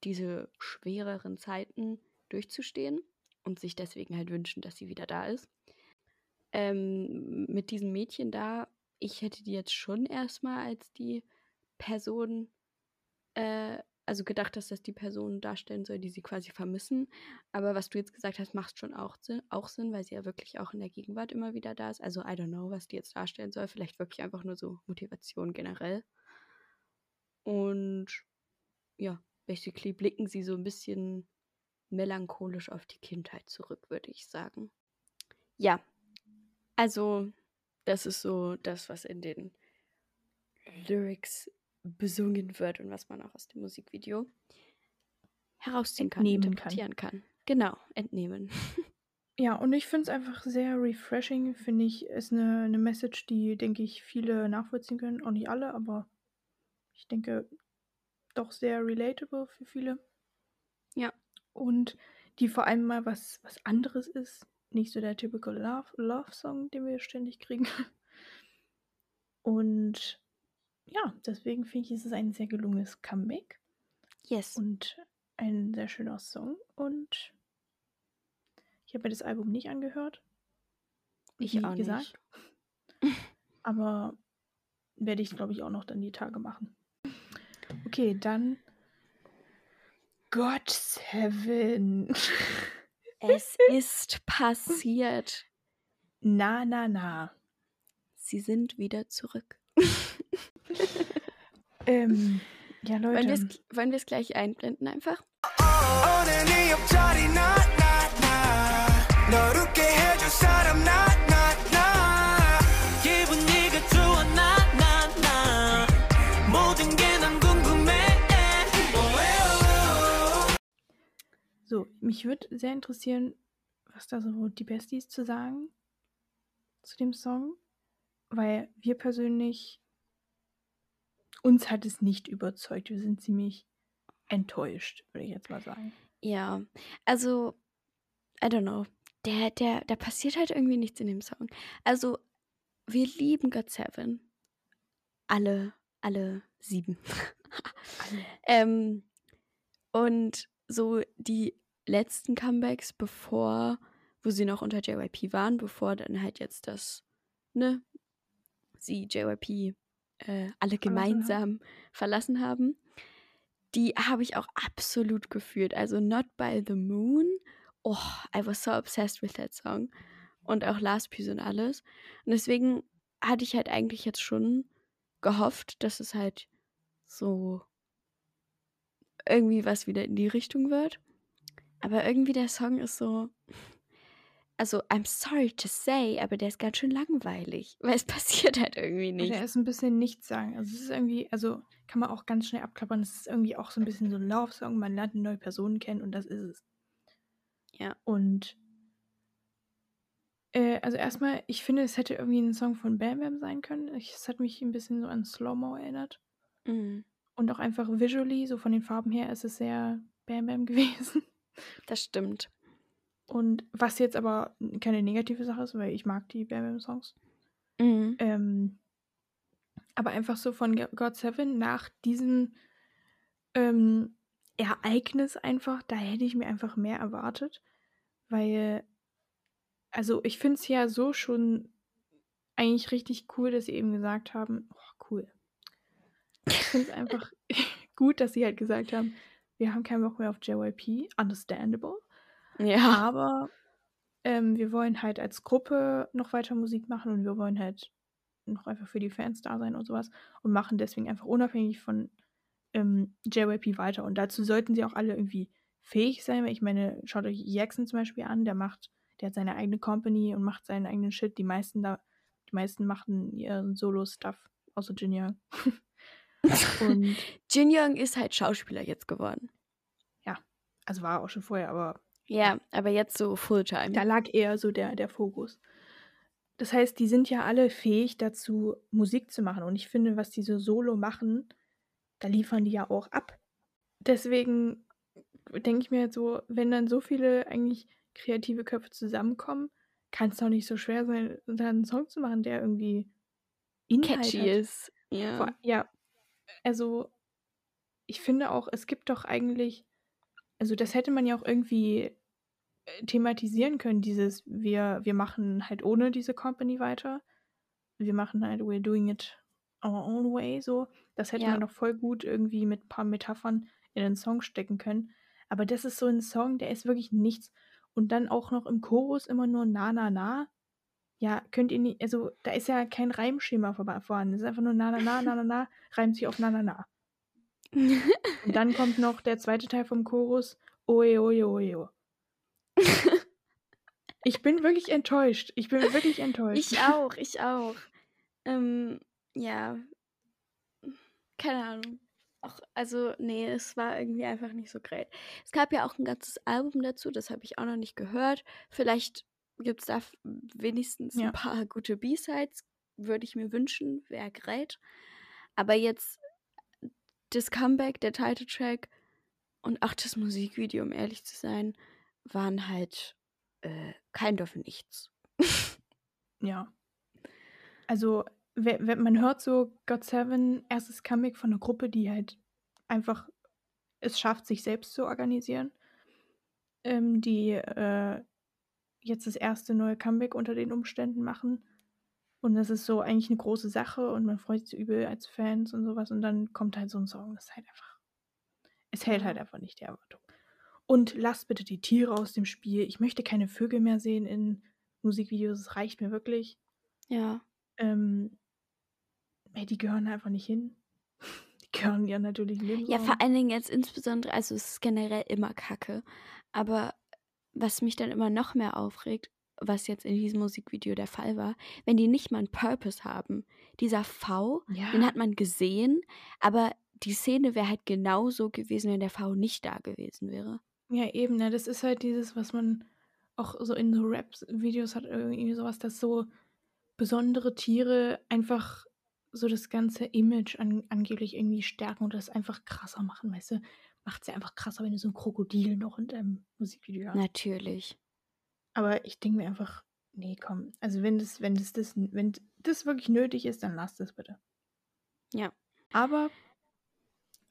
A: diese schwereren Zeiten durchzustehen und sich deswegen halt wünschen, dass sie wieder da ist. Ähm, mit diesem Mädchen da, ich hätte die jetzt schon erstmal als die Person, äh, also gedacht, dass das die Person darstellen soll, die sie quasi vermissen. Aber was du jetzt gesagt hast, macht schon auch Sinn, auch Sinn, weil sie ja wirklich auch in der Gegenwart immer wieder da ist. Also I don't know, was die jetzt darstellen soll. Vielleicht wirklich einfach nur so Motivation generell. Und ja, basically blicken sie so ein bisschen melancholisch auf die Kindheit zurück, würde ich sagen. Ja, also das ist so das, was in den Lyrics besungen wird und was man auch aus dem Musikvideo herausziehen kann,
B: Entnehmen kann.
A: interpretieren kann. Genau, entnehmen. <laughs>
B: Ja, und ich finde es einfach sehr refreshing, finde ich, ist eine, eine Message, die, denke ich, viele nachvollziehen können. Auch nicht alle, aber ich denke, doch sehr relatable für viele.
A: Ja.
B: Und die vor allem mal was, was anderes ist. Nicht so der typical Love, Love Song, den wir ständig kriegen. <laughs> Und ja, deswegen finde ich, ist es ein sehr gelungenes Comeback
A: Yes.
B: und ein sehr schöner Song. Und ich habe mir das Album nicht angehört.
A: Ich
B: wie
A: auch
B: gesagt. <laughs> <laughs> Aber werde ich, glaube ich, auch noch dann die Tage machen. Okay, dann God Seven.
A: Es ist passiert.
B: na, na, na.
A: Sie sind wieder zurück.
B: Ähm, ja,
A: Wollen wir
B: Leute.
A: es wollen wir's gleich einblenden einfach?
C: 오늘 네 옆자리 나나나 널 웃게 해줘 같은 사람 나나나
B: So, mich würde sehr interessieren, was da so die Besties zu sagen zu dem Song, weil wir persönlich uns hat es nicht überzeugt. Wir sind ziemlich enttäuscht, würde ich jetzt mal sagen.
A: Ja, also, I don't know. Der, der, da passiert halt irgendwie nichts in dem Song. Also, wir lieben God Seven. Alle, alle sieben. <laughs> ähm, und so die letzten Comebacks, bevor, wo sie noch unter JYP waren, bevor dann halt jetzt das, ne, sie JYP äh, alle gemeinsam verlassen haben, die habe ich auch absolut gefühlt. Also Not by the Moon. Oh, I was so obsessed with that song. Und auch Last Piece und alles. Und deswegen hatte ich halt eigentlich jetzt schon gehofft, dass es halt so irgendwie was wieder in die Richtung wird. Aber irgendwie der Song ist so. Also, I'm sorry to say, aber der ist ganz schön langweilig, weil es <laughs> passiert halt irgendwie nicht.
B: er ist ein bisschen nichts sagen. Also es ist irgendwie, also kann man auch ganz schnell abklappern. Es ist irgendwie auch so ein bisschen so ein Love-Song. Man lernt eine neue Person kennen und das ist es.
A: Ja.
B: Und äh, also erstmal, ich finde, es hätte irgendwie ein Song von Bam Bam sein können. Ich, es hat mich ein bisschen so an Slow-Mo erinnert.
A: Mhm,
B: Und auch einfach visually, so von den Farben her, ist es sehr Bam Bam <laughs> gewesen.
A: Das stimmt.
B: Und was jetzt aber keine negative Sache ist, weil ich mag die Bam Bam Songs.
A: Mhm.
B: Ähm, aber einfach so von God Seven nach diesem ähm, Ereignis einfach, da hätte ich mir einfach mehr erwartet. Weil, also ich finde es ja so schon eigentlich richtig cool, dass sie eben gesagt haben, oh, cool. Ich finde es einfach <laughs> gut, dass sie halt gesagt haben, wir haben keinen Bock mehr auf JYP, understandable.
A: Ja.
B: Aber ähm, wir wollen halt als Gruppe noch weiter Musik machen und wir wollen halt noch einfach für die Fans da sein und sowas und machen deswegen einfach unabhängig von ähm, JYP weiter. Und dazu sollten sie auch alle irgendwie fähig sein, weil ich meine, schaut euch Jackson zum Beispiel an, der macht, der hat seine eigene Company und macht seinen eigenen Shit. Die meisten da, die meisten machen ihren Solo-Stuff, außer Jin Young. <laughs> <laughs> und
A: Jin Young ist halt Schauspieler jetzt geworden.
B: also war er auch schon vorher, aber
A: Ja, aber jetzt so Fulltime.
B: Da lag eher so der, der Fokus. Das heißt, die sind ja alle fähig dazu, Musik zu machen. Und ich finde, was die so solo machen, da liefern die ja auch ab. Deswegen denke ich mir so, wenn dann so viele eigentlich kreative Köpfe zusammenkommen, kann es doch nicht so schwer sein, da einen Song zu machen, der irgendwie Inhalt
A: catchy
B: hat.
A: ist. Ja.
B: Vor, ja, also ich finde auch, es gibt doch eigentlich, also das hätte man ja auch irgendwie äh, thematisieren können, dieses, wir, wir machen halt ohne diese Company weiter. Wir machen halt, we're doing it our own way, so. Das hätte
A: Ja.
B: man doch voll gut irgendwie mit ein paar Metaphern in den Song stecken können. Aber das ist so ein Song, der ist wirklich nichts. Und dann auch noch im Chorus immer nur na, na, na. Ja, könnt ihr nicht, also da ist ja kein Reimschema vorhanden. Es ist einfach nur na, na, na, na, na, na, reimt sich auf na, na, na. Und dann kommt noch der zweite Teil vom Chorus, oe, oe, oe, oe. Ich bin wirklich enttäuscht. Ich bin wirklich enttäuscht.
A: ich auch, ich auch. Ähm, ja. Keine Ahnung. Auch, also, nee, es war irgendwie einfach nicht so great. Es gab ja auch ein ganzes Album dazu, das habe ich auch noch nicht gehört. Vielleicht gibt es da wenigstens
B: Ja.
A: ein paar gute B-Sides, würde ich mir wünschen, wäre great. Aber jetzt das Comeback, der Titeltrack und auch das Musikvideo, um ehrlich zu sein, waren halt äh, kein Dorf nichts.
B: Ja. Also, we- wenn man hört so God Seven, erstes Comeback von einer Gruppe, die halt einfach es schafft, sich selbst zu organisieren, ähm, die äh, jetzt das erste neue Comeback unter den Umständen machen. Und das ist so eigentlich eine große Sache und man freut sich übel als Fans und sowas. Und dann kommt halt so ein Song, das ist halt einfach. Es hält
A: Ja.
B: halt einfach nicht die Erwartung. Und lasst bitte die Tiere aus dem Spiel. Ich möchte keine Vögel mehr sehen in Musikvideos. Es reicht mir wirklich.
A: Ja.
B: Ähm, ey, die gehören einfach nicht hin. <laughs> Die gehören ja natürlich
A: Ja,
B: Lebensraum.
A: vor allen Dingen jetzt insbesondere, also es ist generell immer Kacke. Aber was mich dann immer noch mehr aufregt, was jetzt in diesem Musikvideo der Fall war, wenn die nicht mal einen Purpose haben. Dieser V,
B: Ja.
A: den hat man gesehen, aber die Szene wäre halt genauso gewesen, wenn der V nicht da gewesen wäre.
B: Ja, eben, ne? Das ist halt dieses, was man auch so in so Rap-Videos hat, irgendwie sowas, dass so besondere Tiere einfach so das ganze Image an, angeblich irgendwie stärken und das einfach krasser machen, weißt du? Macht es ja einfach krasser, wenn du so ein Krokodil noch in deinem Musikvideo hast.
A: Natürlich.
B: Aber ich denke mir einfach, nee, komm. Also wenn das, wenn das, das, wenn das wirklich nötig ist, dann lass das bitte.
A: Ja.
B: Aber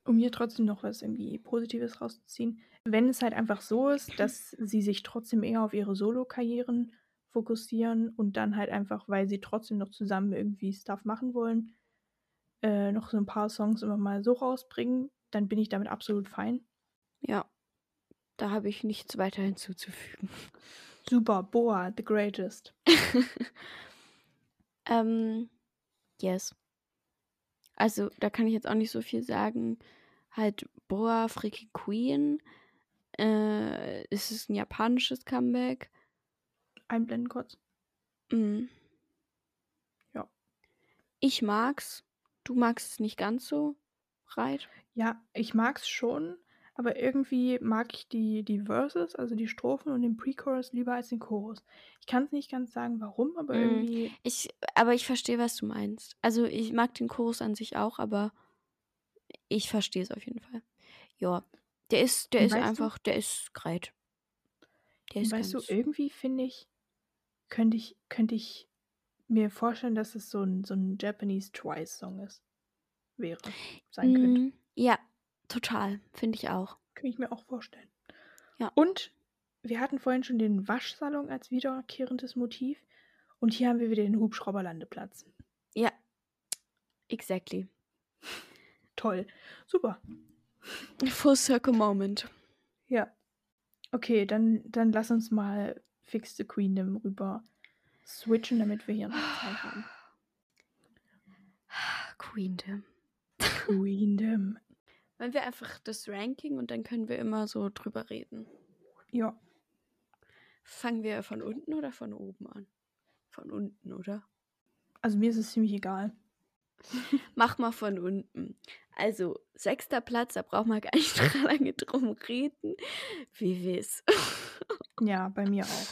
B: um hier trotzdem noch was irgendwie Positives rauszuziehen, wenn es halt einfach so ist, dass sie sich trotzdem eher auf ihre Solo-Karrieren fokussieren und dann halt einfach, weil sie trotzdem noch zusammen irgendwie Stuff machen wollen, äh, noch so ein paar Songs immer mal so rausbringen, dann bin ich damit absolut fein.
A: Ja. Da habe ich nichts weiter hinzuzufügen.
B: Super, Boa, the greatest. <laughs>
A: ähm, yes. Also, da kann ich jetzt auch nicht so viel sagen. Halt, Boa Freaking Queen. Äh, es ist ein japanisches Comeback.
B: Einblenden kurz.
A: Mhm.
B: Ja.
A: Ich mag's. Du magst es nicht ganz so, Reit.
B: Ja, ich mag's schon, aber irgendwie mag ich die, die Verses, also die Strophen und den Pre-Chorus lieber als den Chorus. Ich kann es nicht ganz sagen, warum, aber
A: Mm.
B: irgendwie.
A: Ich, aber ich verstehe, was du meinst. Also ich mag den Chorus an sich auch, aber ich verstehe es auf jeden Fall. Ja, der ist, der
B: Und
A: ist
B: weißt du-
A: einfach, der ist greit. Der ist
B: weißt du,
A: ganz,
B: irgendwie finde ich, könnte ich, könnte ich mir vorstellen, dass es so ein, so ein Japanese Twice-Song ist. Wäre. Sein könnte.
A: Mm, Ja, total, finde ich auch.
B: Könnte ich mir auch vorstellen.
A: Ja.
B: Und wir hatten vorhin schon den Waschsalon als wiederkehrendes Motiv. Und hier haben wir wieder den Hubschrauberlandeplatz.
A: Ja, exactly.
B: Toll. Super.
A: Full Circle Moment.
B: Ja. Okay, dann, dann lass uns mal Fix the Queendom rüber switchen, damit wir hier noch Zeit haben.
A: Queendom.
B: Queendom.
A: Wenn wir einfach das Ranking und dann können wir immer so drüber reden.
B: Ja.
A: Fangen wir von unten oder von oben an? Von unten, oder?
B: Also mir ist es ziemlich egal. <laughs>
A: Mach mal von unten. Also, sechster Platz, da braucht man gar nicht <laughs> lange drum reden. Wie wie's? <laughs>
B: Ja, bei mir auch.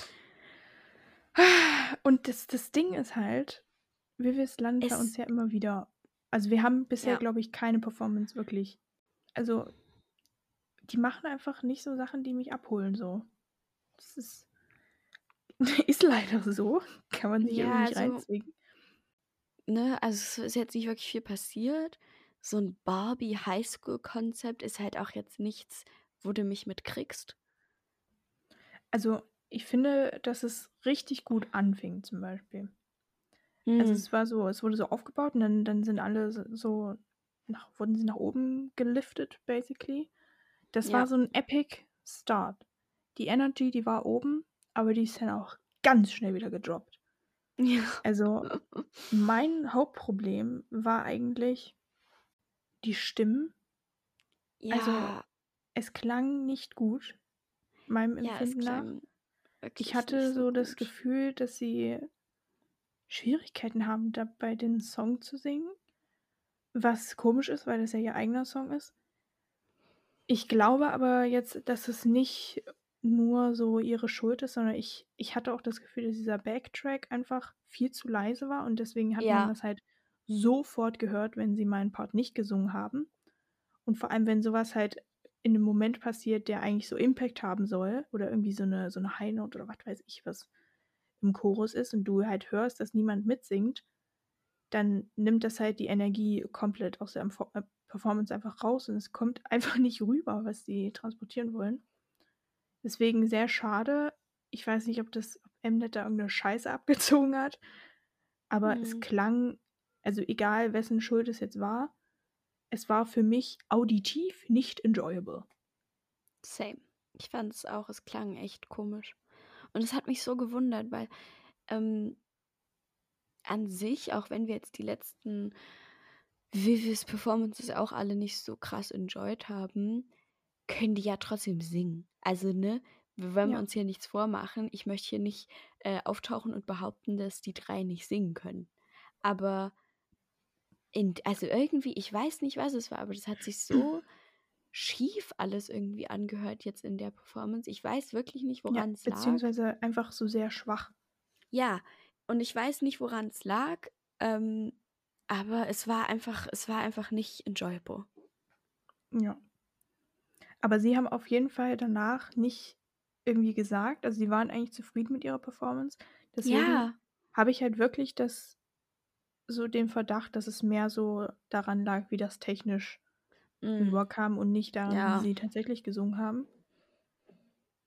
B: Und das, das Ding ist halt, Vivis landet bei uns ja immer wieder. Also wir haben bisher,
A: Ja.
B: glaube ich, keine Performance wirklich. Also, die machen einfach nicht so Sachen, die mich abholen, so. Das ist, <laughs> ist leider so. Kann man sich
A: Ja,
B: irgendwie nicht
A: also-
B: reinzwingen.
A: ne, also es ist jetzt nicht wirklich viel passiert. So ein Barbie Highschool-Konzept ist halt auch jetzt nichts, wo du mich mitkriegst.
B: Also, ich finde, dass es richtig gut anfing, zum Beispiel.
A: Hm.
B: Also es war so, es wurde so aufgebaut und dann, dann sind alle so, nach, wurden sie nach oben geliftet, basically. Das
A: Ja.
B: war so ein epic Start. Die Energy, die war oben, aber die ist dann auch ganz schnell wieder gedroppt.
A: ja.
B: Also <laughs> mein Hauptproblem war eigentlich die Stimmen.
A: ja,
B: Also, Es klang nicht gut, meinem
A: ja,
B: Empfinden nach.
A: klang wirklich
B: Ich hatte
A: nicht
B: so das. Gefühl, dass sie Schwierigkeiten haben, dabei den Song zu singen. Was komisch ist, weil das ja ihr eigener Song ist. Ich glaube aber jetzt, dass es nicht nur so ihre Schuld ist, sondern ich, ich hatte auch das Gefühl, dass dieser Backtrack einfach viel zu leise war und deswegen hat
A: Ja.
B: man das halt sofort gehört, wenn sie meinen Part nicht gesungen haben. Und vor allem, wenn sowas halt in einem Moment passiert, der eigentlich so Impact haben soll oder irgendwie so eine, so eine High Note oder was weiß ich was im Chorus ist und du halt hörst, dass niemand mitsingt, dann nimmt das halt die Energie komplett aus der äh, Performance einfach raus und es kommt <laughs> einfach nicht rüber, was die transportieren wollen. Deswegen sehr schade. Ich weiß nicht, ob das ob Mnet da irgendeine Scheiße <laughs> abgezogen hat, aber es
A: Mhm.
B: klang, also egal wessen Schuld es jetzt war, es war für mich auditiv nicht enjoyable.
A: Same. Ich fand es auch, es klang echt komisch. Und es hat mich so gewundert, weil ähm, an sich, auch wenn wir jetzt die letzten Vivis Performances auch alle nicht so krass enjoyed haben, können die ja trotzdem singen. Also, ne, wir wollen
B: Ja.
A: uns hier nichts vormachen. Ich möchte hier nicht äh, auftauchen und behaupten, dass die drei nicht singen können. Aber in, also irgendwie, ich weiß nicht, was es war, aber das hat sich so <clears throat> schief alles irgendwie angehört jetzt in der Performance. Ich weiß wirklich nicht,
B: Ja,
A: woran es lag.
B: beziehungsweise einfach so sehr schwach.
A: Ja, und ich weiß nicht, woran es lag, ähm, aber es war einfach, es war einfach nicht enjoyable.
B: Ja. Aber sie haben auf jeden Fall danach nicht irgendwie gesagt, also sie waren eigentlich zufrieden mit ihrer Performance. Deswegen
A: Ja,
B: habe ich halt wirklich das so den Verdacht, dass es mehr so daran lag, wie das technisch
A: mm,
B: rüberkam und nicht daran,
A: ja,
B: wie sie tatsächlich gesungen haben.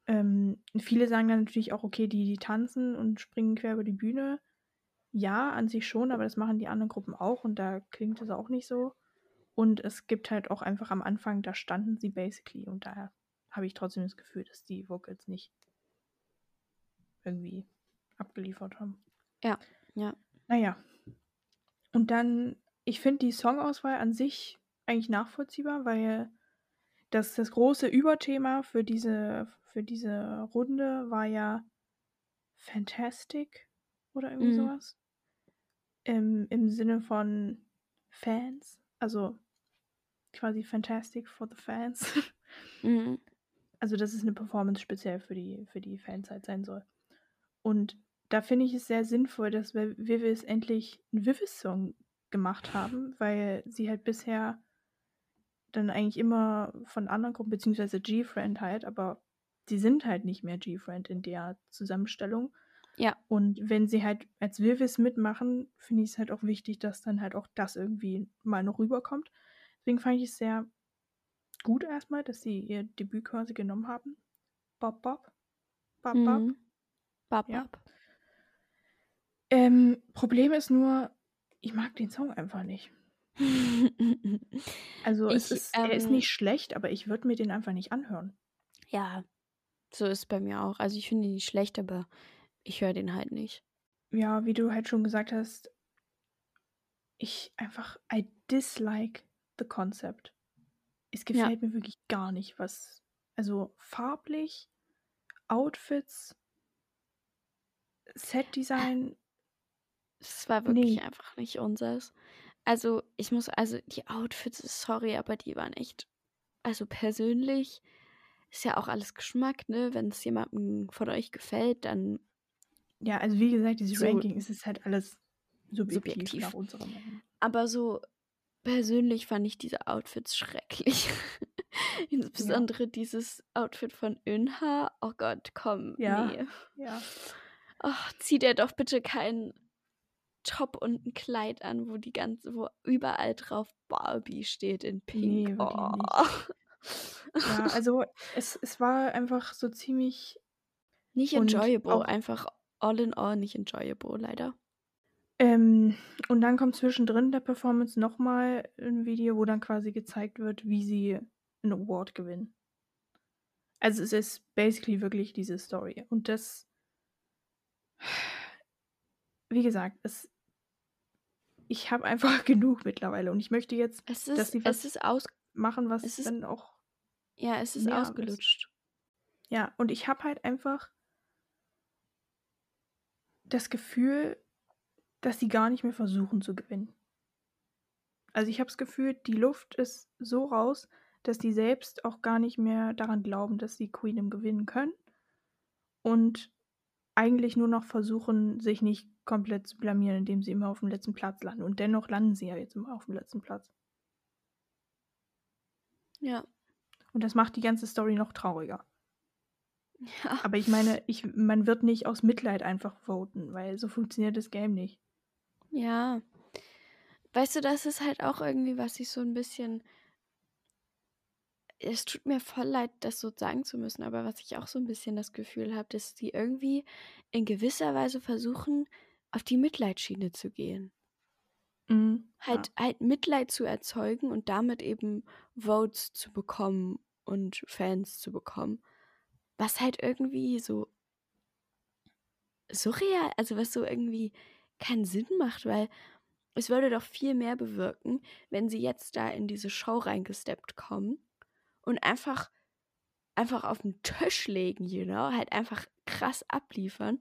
B: Ähm, viele sagen dann natürlich auch, okay, die, die tanzen und springen quer über die Bühne. Ja, an sich schon, aber das machen die anderen Gruppen auch und da klingt es auch nicht so. Und es gibt halt auch einfach am Anfang, da standen sie basically und daher habe ich trotzdem das Gefühl, dass die Vocals nicht irgendwie abgeliefert haben.
A: ja, ja.
B: Naja. Und dann, ich finde die Songauswahl an sich eigentlich nachvollziehbar, weil das, das große Überthema für diese, für diese Runde war ja Fantastic oder irgendwie
A: Mm,
B: sowas. Im, Im Sinne von Fans. Also quasi Fantastic for the Fans. <laughs>
A: mm,
B: Also, dass es eine Performance speziell für die, für die Fans halt sein soll. Und da finde ich es sehr sinnvoll, dass wir Vivis endlich einen Vivis-Song gemacht haben, weil sie halt bisher dann eigentlich immer von anderen Gruppen, beziehungsweise G-Friend halt, aber sie sind halt nicht mehr G-Friend in der Zusammenstellung.
A: ja,
B: Und wenn sie halt als Vivis mitmachen, finde ich es halt auch wichtig, dass dann halt auch das irgendwie mal noch rüberkommt. Deswegen fand ich es sehr gut erstmal, dass sie ihr Debüt quasi genommen haben. Bob Bob. Bob Bob.
A: mm, bab,
B: Ja.
A: bab.
B: Ähm, Problem ist nur, ich mag den Song einfach nicht. Also es
A: Ich,
B: ist, er ist
A: ähm,
B: nicht schlecht, aber ich würde mir den einfach nicht anhören.
A: ja, so ist es bei mir auch. Also ich finde ihn nicht schlecht, aber ich höre den halt nicht.
B: Ja, wie du halt schon gesagt hast, ich einfach, I dislike the concept. Es
A: Ja,
B: gefällt mir wirklich gar nicht, was, also farblich, Outfits, Setdesign,
A: es war wirklich
B: nee.
A: einfach nicht unseres. Also ich muss, also die Outfits, sorry, aber die waren echt, also persönlich ist ja auch alles Geschmack, ne? Wenn es jemandem von euch gefällt, dann
B: Ja, also wie gesagt, dieses
A: so
B: Ranking, es ist halt alles subjektiv
A: subjektiv.
B: nach unserer Meinung.
A: Aber so persönlich fand ich diese Outfits schrecklich. <laughs>
B: Ja,
A: Insbesondere dieses Outfit von Önha. Oh Gott, komm,
B: ja,
A: nee.
B: ja.
A: Ach, zieh dir doch bitte keinen Top und ein Kleid an, wo die ganze, wo überall drauf Barbie steht in Pink.
B: Nee,
A: Oh.
B: nicht. Ja, also <laughs> es, es war einfach so ziemlich
A: Nicht enjoyable, einfach all in all nicht enjoyable, leider.
B: ähm, und dann kommt zwischendrin der Performance nochmal ein Video, wo dann quasi gezeigt wird, wie sie einen Award gewinnen. Also es ist basically wirklich diese Story. Und das, wie gesagt, es, ich habe einfach <laughs> genug mittlerweile und ich möchte jetzt,
A: Es
B: dass
A: ist,
B: sie
A: es
B: was
A: ist aus,
B: machen, was
A: es ist,
B: dann auch
A: ja, es ist
B: mehr ist.
A: ausgelutscht.
B: Ja, und ich habe halt einfach das Gefühl, dass sie gar nicht mehr versuchen zu gewinnen. Also ich habe das Gefühl, die Luft ist so raus, dass die selbst auch gar nicht mehr daran glauben, dass sie Queendom gewinnen können und eigentlich nur noch versuchen, sich nicht komplett zu blamieren, indem sie immer auf dem letzten Platz landen. Und dennoch landen sie ja jetzt immer auf dem letzten Platz.
A: Ja.
B: Und das macht die ganze Story noch trauriger.
A: Ja.
B: Aber ich meine, ich, man wird nicht aus Mitleid einfach voten, weil so funktioniert das Game nicht.
A: Ja. Weißt du, das ist halt auch irgendwie, was ich so ein bisschen. Es tut mir voll leid, das so sagen zu müssen, aber was ich auch so ein bisschen das Gefühl habe, dass die irgendwie in gewisser Weise versuchen, auf die Mitleidsschiene zu gehen.
B: Mhm. Ja.
A: Halt, halt Mitleid zu erzeugen und damit eben Votes zu bekommen und Fans zu bekommen. Was halt irgendwie so surreal, also was so irgendwie keinen Sinn macht, weil es würde doch viel mehr bewirken, wenn sie jetzt da in diese Show reingesteppt kommen und einfach einfach auf den Tisch legen, you know, halt einfach krass abliefern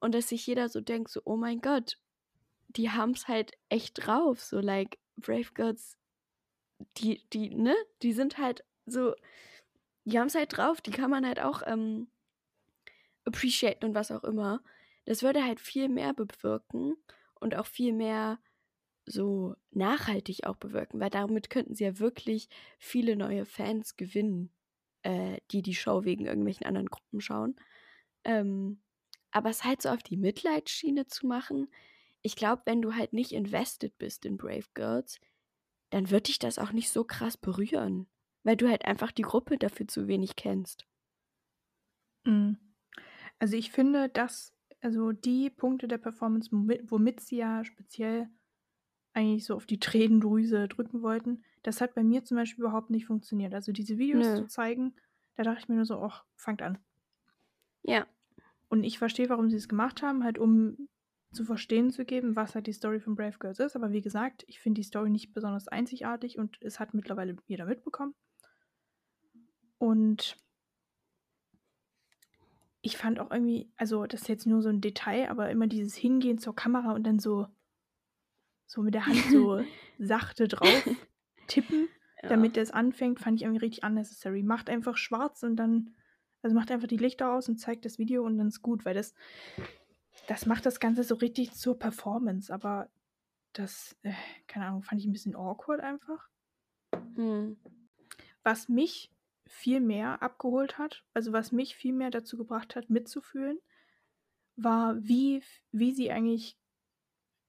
A: und dass sich jeder so denkt, so, oh mein Gott, die haben es halt echt drauf, so like Brave Girls, die, die, ne, die sind halt so, die haben es halt drauf, die kann man halt auch ähm, appreciaten und was auch immer. Das würde halt viel mehr bewirken und auch viel mehr so nachhaltig auch bewirken, weil damit könnten sie ja wirklich viele neue Fans gewinnen, äh, die die Show wegen irgendwelchen anderen Gruppen schauen. Ähm, aber es halt so auf die Mitleidsschiene zu machen, ich glaube, wenn du halt nicht invested bist in Brave Girls, dann wird dich das auch nicht so krass berühren, weil du halt einfach die Gruppe dafür zu wenig kennst.
B: Mhm. Also ich finde, dass also die Punkte der Performance, womit, womit sie ja speziell eigentlich so auf die Tränendrüse drücken wollten, das hat bei mir zum Beispiel überhaupt nicht funktioniert. Also diese Videos
A: Nö.
B: zu zeigen, da dachte ich mir nur so, ach, fangt an.
A: Ja.
B: Und ich verstehe, warum sie es gemacht haben, halt um zu verstehen zu geben, was halt die Story von Brave Girls ist. Aber wie gesagt, ich finde die Story nicht besonders einzigartig und es hat mittlerweile jeder mitbekommen. Und ich fand auch irgendwie, also das ist jetzt nur so ein Detail, aber immer dieses Hingehen zur Kamera und dann so, so mit der Hand so <laughs> sachte drauf tippen,
A: ja.
B: damit es anfängt, fand ich irgendwie richtig unnecessary. Macht einfach schwarz und dann, also macht einfach die Lichter aus und zeigt das Video und dann ist gut, weil das, das macht das Ganze so richtig zur Performance, aber das, äh, keine Ahnung, fand ich ein bisschen awkward einfach.
A: Hm.
B: Was mich viel mehr abgeholt hat, also was mich viel mehr dazu gebracht hat, mitzufühlen, war, wie, wie sie eigentlich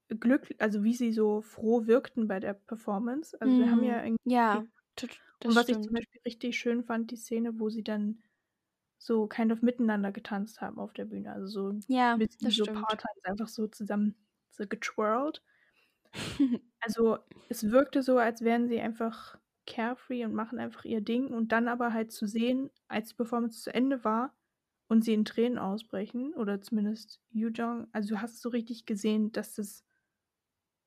B: glücklich, also wie sie so froh wirkten bei der Performance. Also wir haben ja
A: Hm.
B: irgendwie
A: Ja, das
B: und was ich zum
A: stimmt.
B: Beispiel richtig schön fand, die Szene, wo sie dann so kind of miteinander getanzt haben auf der Bühne. Also so
A: Ja,
B: ein bisschen
A: das
B: so. Paartanz, einfach so zusammen so getwirlt. <laughs> Also es wirkte so, als wären sie einfach carefree und machen einfach ihr Ding und dann aber halt zu sehen, als die Performance zu Ende war und sie in Tränen ausbrechen oder zumindest Yu Jong, also du hast so richtig gesehen, dass das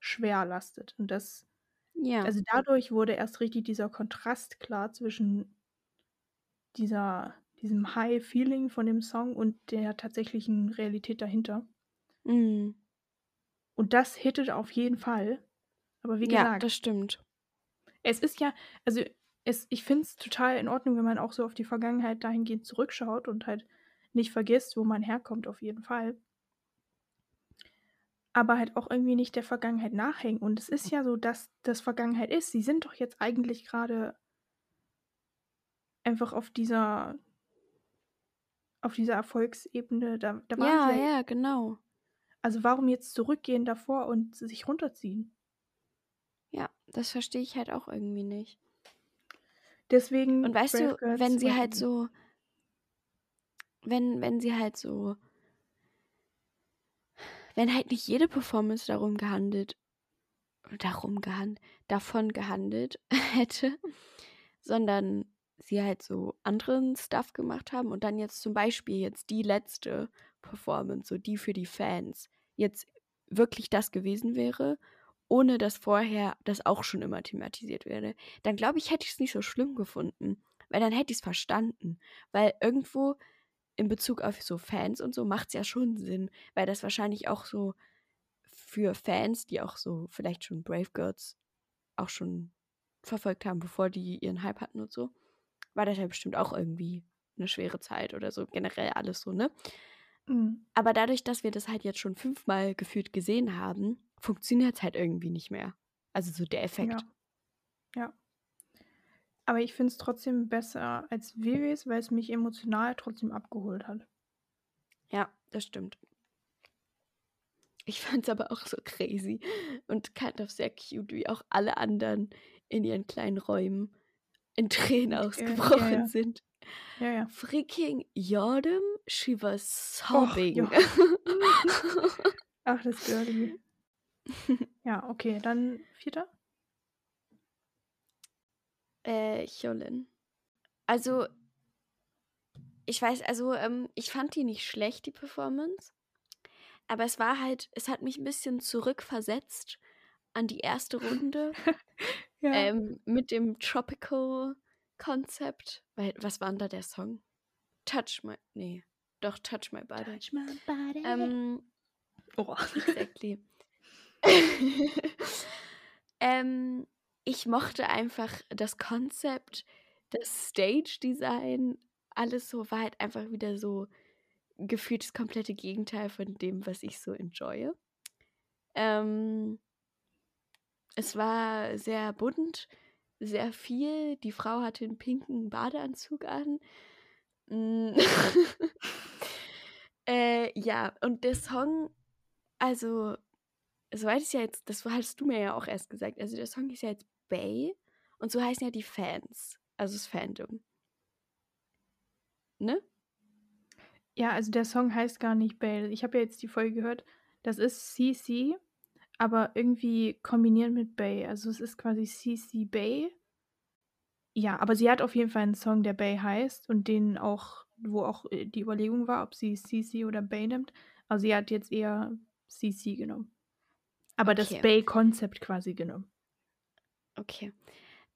B: schwer lastet und das
A: Ja.
B: also dadurch wurde erst richtig dieser Kontrast klar zwischen dieser diesem High Feeling von dem Song und der tatsächlichen Realität dahinter.
A: Mhm.
B: Und das hittet auf jeden Fall. Aber wie
A: Ja,
B: gesagt,
A: das stimmt.
B: es ist ja, also es, ich finde es total in Ordnung, wenn man auch so auf die Vergangenheit dahingehend zurückschaut und halt nicht vergisst, wo man herkommt, auf jeden Fall. Aber halt auch irgendwie nicht der Vergangenheit nachhängen. Und es ist ja so, dass das Vergangenheit ist. Sie sind doch jetzt eigentlich gerade einfach auf dieser auf dieser Erfolgsebene, da, da waren
A: Ja,
B: sie ja,
A: ja, genau.
B: also warum jetzt zurückgehen davor und sich runterziehen?
A: Ja, das verstehe ich halt auch irgendwie nicht.
B: Deswegen,
A: Und weißt
B: Brave
A: du,
B: Girls
A: wenn sie halt so, wenn, wenn sie halt so, wenn halt nicht jede Performance darum gehandelt, darum gehandelt, davon gehandelt <laughs> hätte, sondern sie halt so anderen Stuff gemacht haben und dann jetzt zum Beispiel jetzt die letzte Performance, so die für die Fans, jetzt wirklich das gewesen wäre, ohne dass vorher das auch schon immer thematisiert wäre, dann glaube ich, hätte ich es nicht so schlimm gefunden, weil dann hätte ich es verstanden, weil irgendwo in Bezug auf so Fans und so macht es ja schon Sinn, weil das wahrscheinlich auch so für Fans, die auch so vielleicht schon Brave Girls auch schon verfolgt haben, bevor die ihren Hype hatten und so, war das ja bestimmt auch irgendwie eine schwere Zeit oder so, generell alles so, ne?
B: Mhm.
A: Aber dadurch, dass wir das halt jetzt schon fünfmal gefühlt gesehen haben, funktioniert es halt irgendwie nicht mehr. Also so der Effekt.
B: Ja. Ja. Aber ich finde es trotzdem besser als Vivis, weil es mich emotional trotzdem abgeholt hat.
A: Ja, das stimmt. Ich fand es aber auch so crazy und kind of sehr cute, wie auch alle anderen in ihren kleinen Räumen in Tränen
B: Ja, ja,
A: ausgebrochen
B: ja.
A: sind.
B: Ja, ja.
A: Freaking Jordan, she was
B: Och,
A: sobbing.
B: ja. <laughs> Ach, das Girlie. <laughs> Ja, okay, dann vierter.
A: äh, Hyolyn. Also, ich weiß, also, ähm, ich fand die nicht schlecht, die Performance. Aber es war halt, es hat mich ein bisschen zurückversetzt an die erste Runde <laughs>
B: Ja.
A: ähm, mit dem Tropical. Weil, was war denn da der Song? Touch My. Nee, doch, Touch My Body.
B: Touch my body.
A: Ähm,
B: oh. <laughs>
A: exactly. <laughs> ähm, ich mochte einfach das Konzept, das Stage-Design, alles so war halt einfach wieder so gefühlt das komplette Gegenteil von dem, was ich so enjoye. Ähm, es war sehr bunt, sehr viel. Die Frau hatte einen pinken Badeanzug an. Mm. <laughs> äh, ja, und der Song, also, soweit ist ja jetzt, das hast du mir ja auch erst gesagt, also der Song ist ja jetzt Bay und so heißen ja die Fans, also das Fandom. Ne?
B: Ja, also der Song heißt gar nicht Bale. Ich habe ja jetzt die Folge gehört. Das ist CC, aber irgendwie kombiniert mit Bay. Also es ist quasi CC Bay. Ja, aber sie hat auf jeden Fall einen Song, der Bay heißt und den auch, wo auch äh, die Überlegung war, ob sie CC oder Bay nimmt. Aber sie hat jetzt eher CC genommen. Aber das
A: Okay.
B: Bay-Konzept quasi genommen.
A: Okay.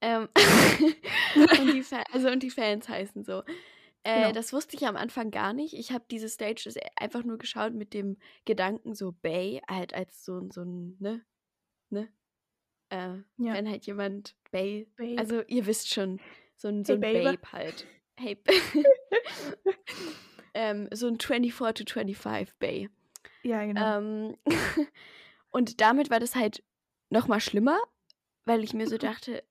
A: Ähm, <laughs> und, die Fa also, und die Fans heißen so. Äh,
B: Genau.
A: Das wusste ich am Anfang gar nicht. Ich habe diese Stages einfach nur geschaut mit dem Gedanken so Bay, halt als so, ein- so ein, ne? Ne? Äh,
B: Ja.
A: Wenn halt jemand Bay,
B: Babe.
A: also ihr wisst schon, so ein, so
B: Hey,
A: ein
B: Babe.
A: Babe halt. Hey. <laughs> ähm, so ein 24 to 25 Bay.
B: ja, genau.
A: Ähm, <laughs> und damit war das halt noch mal schlimmer, weil ich mir so dachte,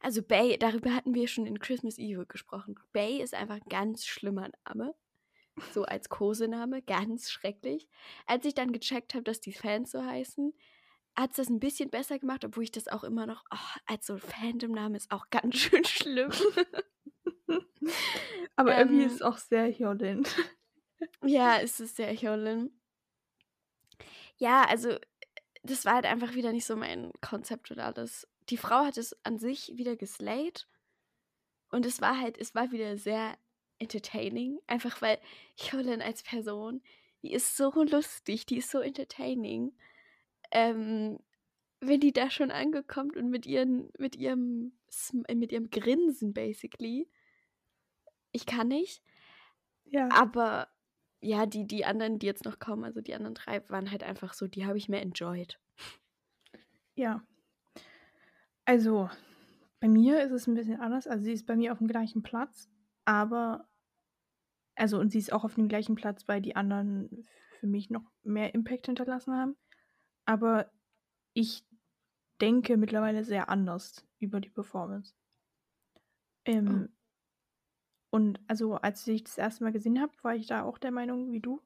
A: also Bay, darüber hatten wir schon in Christmas Eve gesprochen. Bay ist einfach ein ganz schlimmer Name. So als Kosename, ganz schrecklich. Als ich dann gecheckt habe, dass die Fans so heißen, hat es das ein bisschen besser gemacht, obwohl ich das auch immer noch, oh, als so ein Fandom-Name ist auch ganz <laughs> schön schlimm.
B: aber irgendwie
A: ähm,
B: ist es auch sehr Hyolin.
A: Ja, es ist sehr Hyolyn. Ja, also das war halt einfach wieder nicht so mein Konzept oder alles. Die Frau hat es an sich wieder geslayed und es war halt, es war wieder sehr entertaining, einfach weil Hyolyn als Person, die ist so lustig, die ist so entertaining. Ähm, wenn die da schon angekommen und mit ihren, mit ihrem, äh, mit ihrem Grinsen basically, ich kann nicht.
B: Ja.
A: Aber ja, die, die anderen, die jetzt noch kommen, also die anderen drei, waren halt einfach so, die habe ich mehr enjoyed.
B: Ja. Also, bei mir ist es ein bisschen anders. Also, sie ist bei mir auf dem gleichen Platz, aber, also, und sie ist auch auf dem gleichen Platz, weil die anderen für mich noch mehr Impact hinterlassen haben. Aber ich denke mittlerweile sehr anders über die Performance. Ähm, Und also, als ich das erste Mal gesehen habe, war ich da auch der Meinung wie du.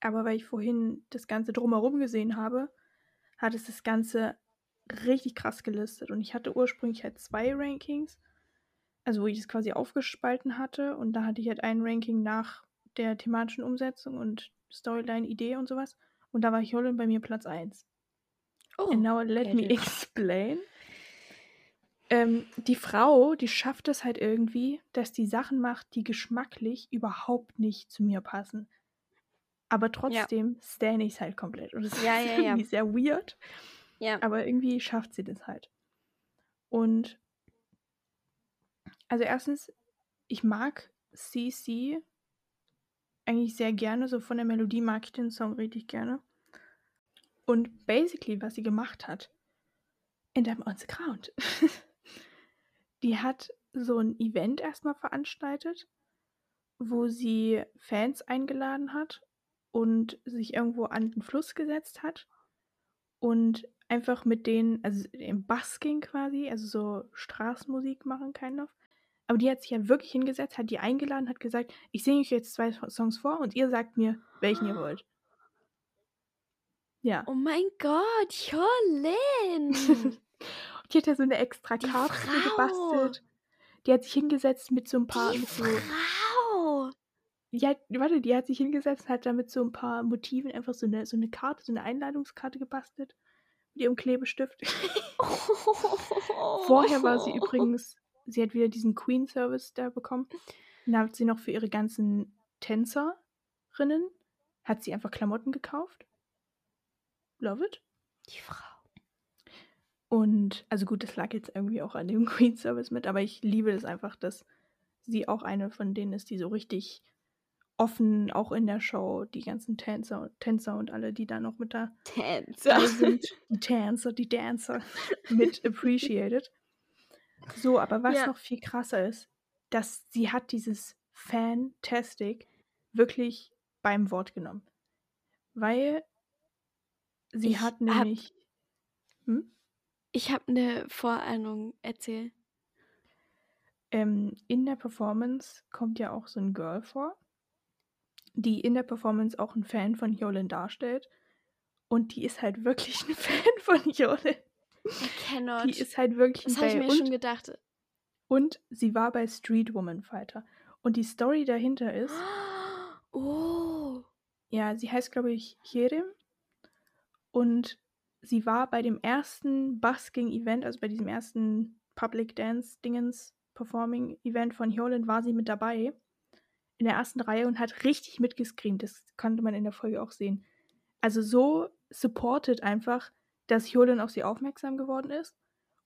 B: Aber weil ich vorhin das Ganze drumherum gesehen habe, hat es das Ganze richtig krass gelistet. Und ich hatte ursprünglich halt zwei Rankings, also wo ich es quasi aufgespalten hatte. Und da hatte ich halt ein Ranking nach der thematischen Umsetzung und Storyline-Idee und sowas. Und da war Hyolyn bei mir Platz 1.
A: Oh,
B: And now let me
A: get it.
B: explain. Ähm, die Frau, die schafft es halt irgendwie, dass die Sachen macht, die geschmacklich überhaupt nicht zu mir passen. Aber trotzdem stan ich es halt komplett. Und das
A: Ja,
B: ist
A: ja, <laughs> ja.
B: irgendwie sehr weird.
A: Ja.
B: Aber irgendwie schafft sie das halt. Und also erstens, ich mag CC eigentlich sehr gerne. So von der Melodie mag ich den Song richtig gerne. Und basically, was sie gemacht hat, in dem On the Ground, <laughs> die hat so ein Event erstmal veranstaltet, wo sie Fans eingeladen hat und sich irgendwo an den Fluss gesetzt hat und einfach mit denen, also im Busking quasi, also so Straßenmusik machen, kind of. Aber die hat sich ja wirklich hingesetzt, hat die eingeladen, hat gesagt, ich singe euch jetzt zwei Songs vor und ihr sagt mir, welchen ihr wollt. Ja.
A: Oh mein Gott, Jolin! <laughs>
B: Die hat ja so eine extra Karte gebastelt. Die hat sich hingesetzt mit so ein paar.
A: Die
B: so,
A: Frau!
B: die hat, warte, die hat sich hingesetzt und hat damit so ein paar Motiven einfach so eine, so eine Karte, so eine Einladungskarte gebastelt. Mit ihrem Klebestift. <laughs> Vorher war sie übrigens, sie hat wieder diesen Queen-Service da bekommen. Und da hat sie noch für ihre ganzen Tänzerinnen, hat sie einfach Klamotten gekauft. Love it.
A: Die Frau.
B: Und also gut, das lag jetzt irgendwie auch an dem <laughs> Queen Service mit, aber ich liebe es einfach, dass sie auch eine von denen ist, die so richtig offen, auch in der Show, die ganzen Tänzer, Tänzer und alle, die da noch mit da
A: Tänzer.
B: sind, die Tänzer, die Dancer, <laughs> mit appreciated. So, aber was
A: Ja.
B: noch viel krasser ist, dass sie hat dieses Fantastic wirklich beim Wort genommen. Weil sie
A: Ich
B: hat
A: hab-
B: nämlich. Hm?
A: Ich habe eine Vorahnung. Erzähl.
B: Ähm, in der Performance kommt ja auch so ein Girl vor, die in der Performance auch ein Fan von Jolin darstellt. Und die ist halt wirklich ein <laughs> Fan von Jolin.
A: I cannot.
B: Die ist halt wirklich
A: das
B: ein
A: habe ich mir
B: und,
A: schon gedacht.
B: und sie war bei Street Woman Fighter. Und die Story dahinter ist, <gasps>
A: Oh.
B: ja, sie heißt, glaube ich, Hyerim. Und sie war bei dem ersten Busking-Event, also bei diesem ersten Public Dance-Dingens Performing Event von Hyolyn, war sie mit dabei. In der ersten Reihe und hat richtig mitgescreamt. Das konnte man in der Folge auch sehen. Also so supported einfach, dass Hyolyn auf sie aufmerksam geworden ist.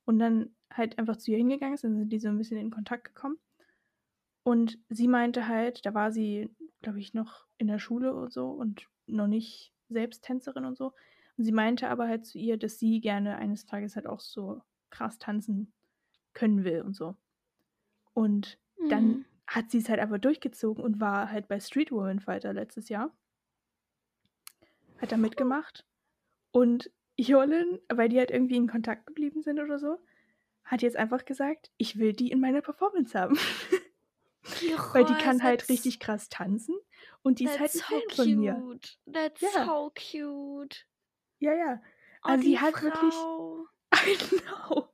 B: Und dann halt einfach zu ihr hingegangen ist. Dann sind die so ein bisschen in Kontakt gekommen. Und sie meinte halt, da war sie, glaube ich, noch in der Schule und so und noch nicht selbst Tänzerin und so. Und sie meinte aber halt zu ihr, dass sie gerne eines Tages halt auch so krass tanzen können will und so. Und dann
A: Mhm.
B: Hat sie es halt einfach durchgezogen und war halt bei Street Woman Fighter letztes Jahr. Hat da mitgemacht. Und Jolin, weil die halt irgendwie in Kontakt geblieben sind oder so, hat jetzt einfach gesagt, ich will die in meiner Performance haben. <laughs> weil die
A: Oh,
B: kann halt richtig krass tanzen und die ist halt ein
A: so
B: Fan von mir.
A: cute. That's
B: Ja.
A: so cute.
B: Ja, ja.
A: Oh,
B: Also
A: die
B: sie hat wirklich
A: Frau. <laughs>
B: I know.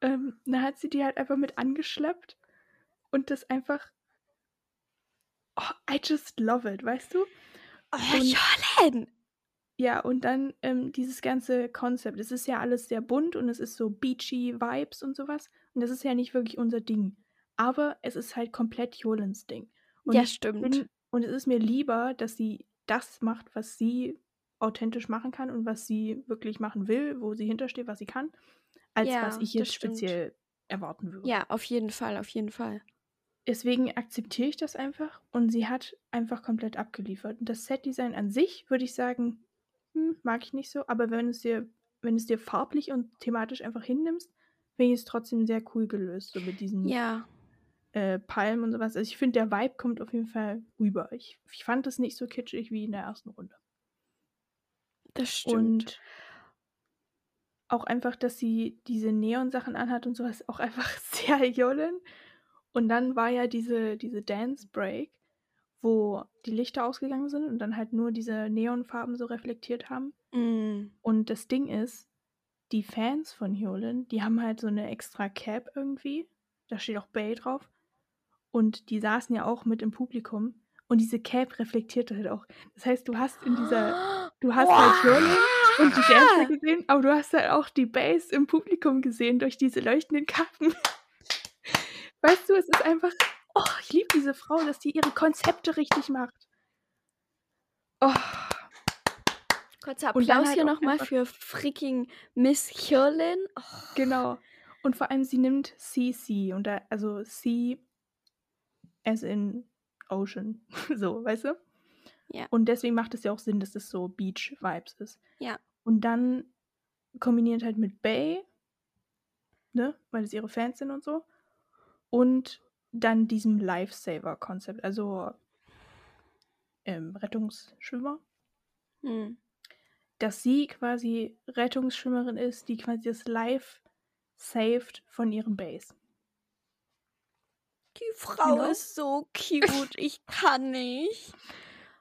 B: Ähm, da hat sie die halt einfach mit angeschleppt und das einfach. Oh, I just love it, weißt du?
A: Oh,
B: Und-
A: Jolene.
B: Ja, und dann ähm, dieses ganze Konzept. Es ist ja alles sehr bunt und es ist so beachy Vibes und sowas. Und das ist ja nicht wirklich unser Ding. Aber es ist halt komplett Jolens Ding. Und
A: Ja, stimmt.
B: bin, und es ist mir lieber, dass sie das macht, was sie authentisch machen kann und was sie wirklich machen will, wo sie hintersteht, was sie kann, als
A: Ja,
B: was ich jetzt speziell erwarten würde.
A: Ja, auf jeden Fall, auf jeden Fall.
B: Deswegen akzeptiere ich das einfach und sie hat einfach komplett abgeliefert. Und das Setdesign an sich würde ich sagen, hm, mag ich nicht so, aber wenn es dir, wenn es dir farblich und thematisch einfach hinnimmst, finde ich es trotzdem sehr cool gelöst, so mit diesen
A: Ja,
B: äh, Palmen und sowas. Also ich finde, der Vibe kommt auf jeden Fall rüber. Ich, ich fand es nicht so kitschig wie in der ersten Runde.
A: das stimmt.
B: Und auch einfach, dass sie diese Neon-Sachen anhat und sowas, auch einfach <laughs> sehr Jollen. Und dann war ja diese, diese Dance Break, wo die Lichter ausgegangen sind und dann halt nur diese Neonfarben so reflektiert haben.
A: Mm.
B: Und das Ding ist, die Fans von Hyolyn, die haben halt so eine extra Cap irgendwie. Da steht auch Bay drauf. Und die saßen ja auch mit im Publikum. Und diese Cap reflektiert halt auch. Das heißt, du hast in dieser Du hast halt Jolin und die Dancer gesehen, aber du hast halt auch die Bass im Publikum gesehen durch diese leuchtenden Kappen. Weißt du, es ist einfach. Oh, ich liebe diese Frau, dass die ihre Konzepte richtig macht. Oh,
A: Kurzer Applaus
B: halt
A: hier nochmal für freaking Miss Jolene. Oh,
B: genau. Und vor allem, sie nimmt CC und da, also C as in Ocean. <laughs> so, weißt du?
A: Ja.
B: Und deswegen macht es ja auch Sinn, dass es so Beach-Vibes ist.
A: Ja.
B: Und dann kombiniert halt mit Bay, ne, weil es ihre Fans sind und so. Und dann diesem Lifesaver-Konzept, also ähm, Rettungsschwimmer,
A: hm.
B: dass sie quasi Rettungsschwimmerin ist, die quasi das Life saved von ihrem Base.
A: Die Frau
B: Genau.
A: ist so cute. Ich kann nicht.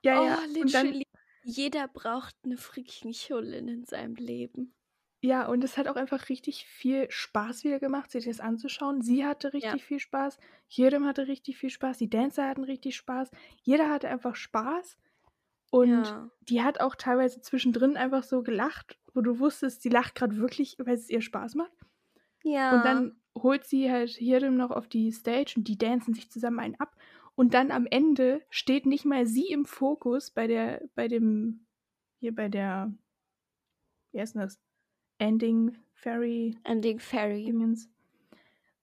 B: Ja,
A: oh,
B: ja. Und dann,
A: literally. Jeder braucht eine freaking Jolene in seinem Leben.
B: Ja, und es hat auch einfach richtig viel Spaß wieder gemacht, sich das anzuschauen. Sie hatte richtig viel Spaß, Jedem hatte richtig viel Spaß, die Dancer hatten richtig Spaß. Jeder hatte einfach Spaß. Und
A: ja.
B: die hat auch teilweise zwischendrin einfach so gelacht, wo du wusstest, sie lacht gerade wirklich, weil es ihr Spaß macht.
A: ja.
B: Und dann holt sie halt Hirdem noch auf die Stage und die dancen sich zusammen einen ab. Und dann am Ende steht nicht mal sie im Fokus bei der, bei dem, hier bei der, wie heißt denn das? Ending Fairy
A: Ending Fairy.
B: Dingens.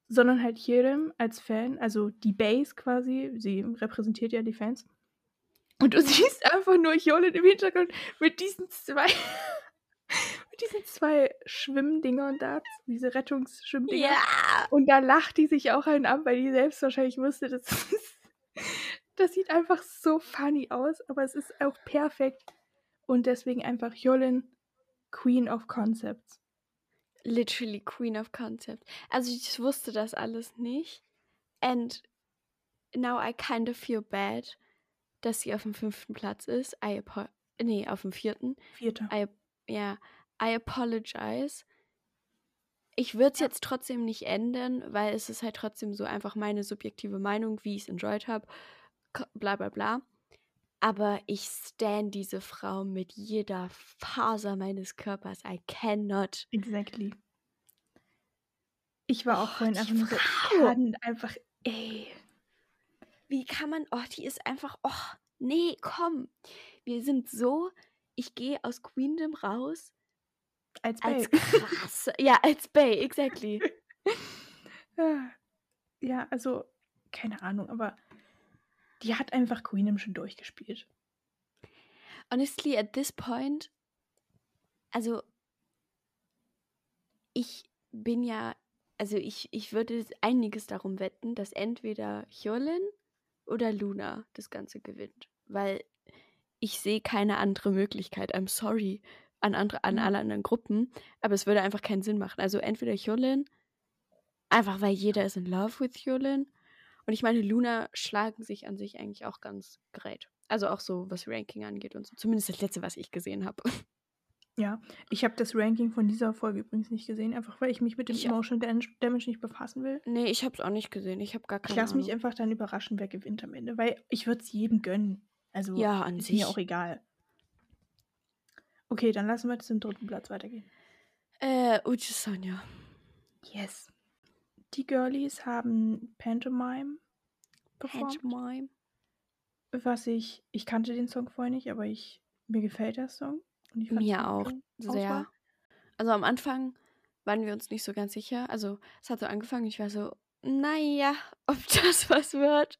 B: Sondern halt jedem als Fan, also die Base quasi, sie repräsentiert ja die Fans. Und du <laughs> siehst einfach nur Jolin im Hintergrund mit diesen zwei, <laughs> mit diesen zwei Schwimmdingern da, diese Rettungsschwimmdinger.
A: Ja!
B: Und da lacht die sich auch einen an, weil die selbst wahrscheinlich wusste, das, ist, <laughs> das sieht einfach so funny aus, aber es ist auch perfekt. Und deswegen einfach Jolin, Queen of Concepts.
A: Literally Queen of Concept. Also ich wusste das alles nicht. And now I kind of feel bad, dass sie auf dem fünften Platz ist. I nee, auf dem vierten.
B: Vierter.
A: I, ja, I apologize. Ich würde es jetzt trotzdem nicht ändern, weil es ist halt trotzdem so einfach meine subjektive Meinung, wie ich es enjoyed habe. Bla bla bla. Aber ich stan diese Frau mit jeder Faser meines Körpers. I cannot.
B: Exactly. Ich war auch
A: Oh,
B: vorhin einfach nur so, kann einfach, ey.
A: Wie kann man. Oh, die ist einfach. Oh, nee, komm. Wir sind so. Ich gehe aus Queendom raus
B: Als
A: als
B: Babe.
A: krass. ja, als Bay, exactly. <laughs>
B: Ja, also, keine Ahnung, aber die hat einfach Queenum schon durchgespielt.
A: Honestly, at this point. Also. Ich bin ja. Also, ich, ich würde einiges darum wetten, dass entweder Hyolin oder Luna das Ganze gewinnt. Weil ich sehe keine andere Möglichkeit. I'm sorry an, andere, an
B: Mhm.
A: alle anderen Gruppen. Aber es würde einfach keinen Sinn machen. Also, entweder Hyolin, einfach weil jeder ist in love with Hyolin. Und ich meine, Luna schlagen sich an sich eigentlich auch ganz great. Also auch so, was Ranking angeht und so. Zumindest das letzte, was ich gesehen habe.
B: Ja, ich habe das Ranking von dieser Folge übrigens nicht gesehen, einfach weil ich mich mit dem
A: Ich-
B: Emotional Damage nicht befassen will.
A: nee, ich habe es auch nicht gesehen. Ich habe gar
B: Ich
A: keine
B: lasse mich einfach dann überraschen, wer gewinnt am Ende, weil ich würde es jedem gönnen. Also
A: Ja, an
B: ist mir
A: sich.
B: auch egal. Okay, dann lassen wir zum dritten Platz weitergehen.
A: Äh, Uchi Sonja.
B: Yes. Die Girlies haben Pantomime performt.
A: Pantomime.
B: Was ich, ich kannte den Song vorher nicht, aber ich, mir gefällt der Song. Und ich fand's
A: Mir auch sehr. Also am Anfang waren wir uns nicht so ganz sicher. Also es hat so angefangen, ich war so, naja, <laughs> ob das was wird.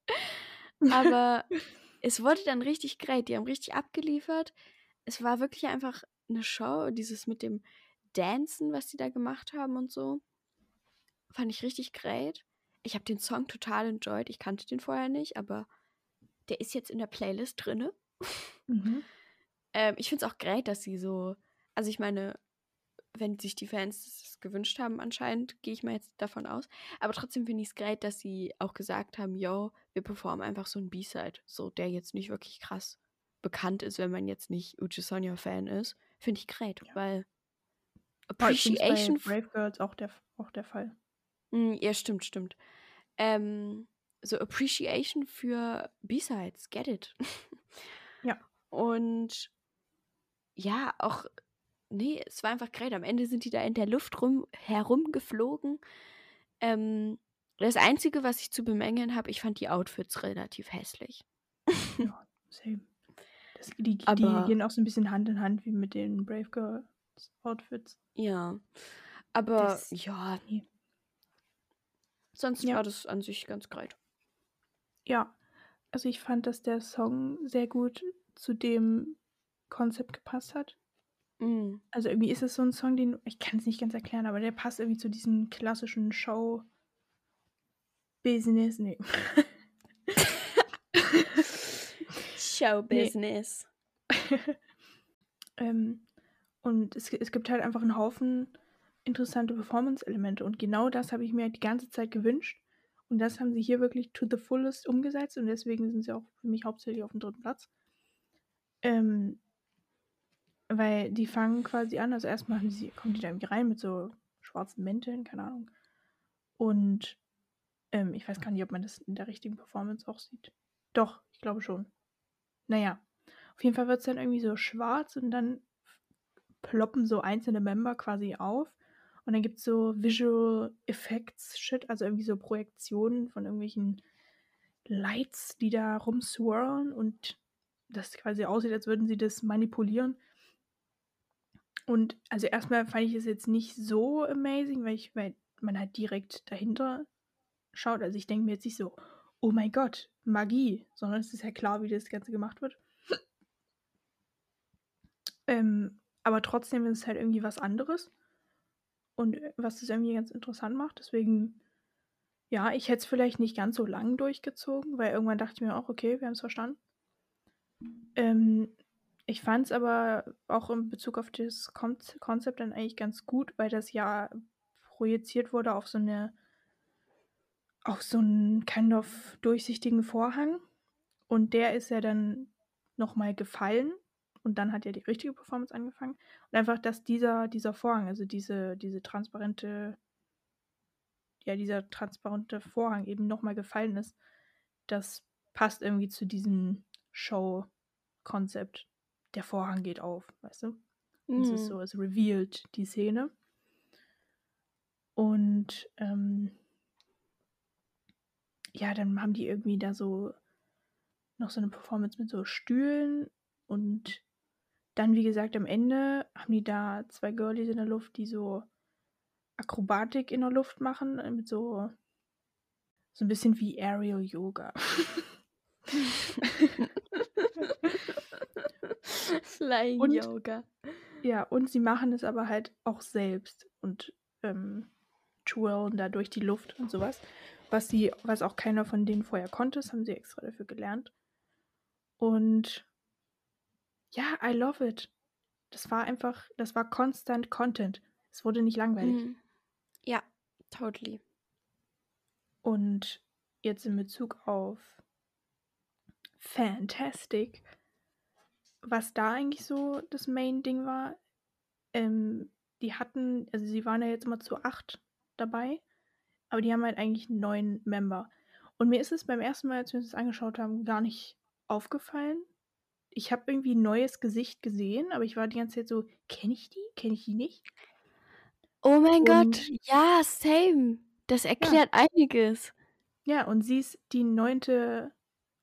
A: Aber <laughs> es wurde dann richtig great. Die haben richtig abgeliefert. Es war wirklich einfach eine Show. Dieses mit dem Dancen, was die da gemacht haben und so, fand ich richtig great. Ich habe den Song total enjoyed. Ich kannte den vorher nicht, aber der ist jetzt in der Playlist drinne. <laughs>
B: Mhm.
A: Ähm, ich finde es auch great, dass sie so, also ich meine, wenn sich die Fans das gewünscht haben, anscheinend, gehe ich mal jetzt davon aus. Aber trotzdem finde ich es great, dass sie auch gesagt haben, yo, wir performen einfach so ein B-Side, so der jetzt nicht wirklich krass bekannt ist, wenn man jetzt nicht Uchi Sonja-Fan ist. Finde ich great,
B: Ja.
A: weil Appreciation.
B: bei Brave Girls auch der, auch der Fall.
A: Mm, ja, stimmt, stimmt. Ähm, so Appreciation für B-Sides, get it. <laughs>
B: Ja.
A: Und ja, auch, nee, es war einfach great. Am Ende sind die da in der Luft rum, herumgeflogen. Ähm, das Einzige, was ich zu bemängeln habe, ich fand die Outfits relativ hässlich.
B: Ja, <laughs> same. Das, die, die
A: Aber-
B: gehen auch so ein bisschen Hand in Hand wie mit den Brave Girls Outfits.
A: Ja. Aber
B: Das-
A: ja,
B: nee.
A: Sonst
B: Ja.
A: war das an sich ganz great.
B: Ja, also ich fand, dass der Song sehr gut zu dem Konzept gepasst hat.
A: Mm.
B: Also irgendwie ist es so ein Song, den ich kann es nicht ganz erklären, aber der passt irgendwie zu diesem klassischen Show Business. Nee. <laughs>
A: Show Business. <laughs>
B: ähm, und es, es gibt halt einfach einen Haufen interessante Performance-Elemente und genau das habe ich mir die ganze Zeit gewünscht. Und das haben sie hier wirklich to the fullest umgesetzt und deswegen sind sie auch für mich hauptsächlich auf dem dritten Platz. Ähm, weil die fangen quasi an, also erstmal sie, kommen die da irgendwie rein mit so schwarzen Mänteln, keine Ahnung. Und ähm, ich weiß gar nicht, ob man das in der richtigen Performance auch sieht. Doch, ich glaube schon. Naja, auf jeden Fall wird es dann irgendwie so schwarz und dann ploppen so einzelne Member quasi auf. Und dann gibt es so Visual Effects Shit, also irgendwie so Projektionen von irgendwelchen Lights, die da rumswirlen und das quasi aussieht, als würden sie das manipulieren. Und also erstmal fand ich es jetzt nicht so amazing, weil ich, weil man halt direkt dahinter schaut. Also ich denke mir jetzt nicht so, oh mein Gott, Magie, sondern es ist ja klar, wie das Ganze gemacht wird. ähm, aber trotzdem ist es halt irgendwie was anderes. Und äh, was das irgendwie ganz interessant macht. Deswegen, ja, ich hätte es vielleicht nicht ganz so lang durchgezogen, weil irgendwann dachte ich mir auch, okay, wir haben es verstanden. Ähm, ich fand es aber auch in Bezug auf das Konzept dann eigentlich ganz gut, weil das ja projiziert wurde auf so eine, auf so einen kind of durchsichtigen Vorhang. Und der ist ja dann nochmal gefallen. Und dann hat ja die richtige Performance angefangen. Und einfach, dass dieser, dieser Vorhang, also diese, diese transparente, ja, dieser transparente Vorhang eben nochmal gefallen ist, das passt irgendwie zu diesem Show-Konzept der Vorhang geht auf, weißt du? Mhm. Es ist mhm. so, es revealed die Szene. Und ähm, ja, dann haben die irgendwie da so noch so eine Performance mit so Stühlen und dann, wie gesagt, am Ende haben die da zwei Girlies in der Luft, die so Akrobatik in der Luft machen, äh, mit so so ein bisschen wie Aerial Yoga. <laughs>
A: Flying und, Yoga.
B: Ja, und sie machen es aber halt auch selbst und ähm, twirlen da durch die Luft und sowas. Was sie, was auch keiner von denen vorher konnte, das haben sie extra dafür gelernt. Und ja, I love it. Das war einfach, das war constant Content. Es wurde nicht langweilig. Mhm.
A: Ja, totally.
B: Und jetzt in Bezug auf Fantastic was da eigentlich so das Main-Ding war, ähm, die hatten, also sie waren ja jetzt immer zu acht dabei, aber die haben halt eigentlich neun Member. Und mir ist es beim ersten Mal, als wir uns das angeschaut haben, gar nicht aufgefallen. Ich habe irgendwie ein neues Gesicht gesehen, aber ich war die ganze Zeit so, kenne ich die? Kenne ich die nicht?
A: Oh mein und, Gott, ja, same. Das erklärt ja. einiges.
B: Ja, und sie ist die neunte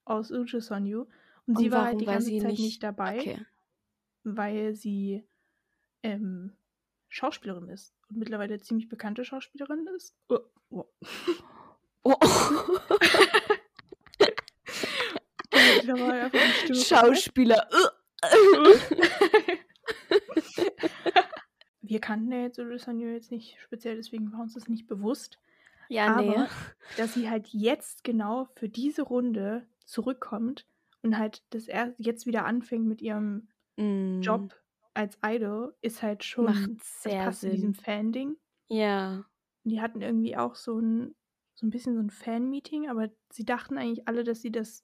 B: aus Uju Sonyu. Und, und sie war halt die ganze Zeit nicht, nicht dabei, okay. weil sie ähm, Schauspielerin ist und mittlerweile ziemlich bekannte Schauspielerin ist. Oh. Oh. oh. <laughs> <laughs>
A: Schauspieler. <laughs>
B: Wir kannten ja jetzt Ulusanyo jetzt nicht speziell, deswegen war uns das nicht bewusst.
A: Ja, Aber, nee.
B: dass sie halt jetzt genau für diese Runde zurückkommt und halt das erst jetzt wieder anfängt mit ihrem mm. Job als Idol, ist halt schon
A: Macht sehr passt Sinn.
B: zu diesem Fan-Ding.
A: Ja.
B: Die hatten irgendwie auch so ein, so ein bisschen so ein Fan-Meeting, aber sie dachten eigentlich alle, dass sie das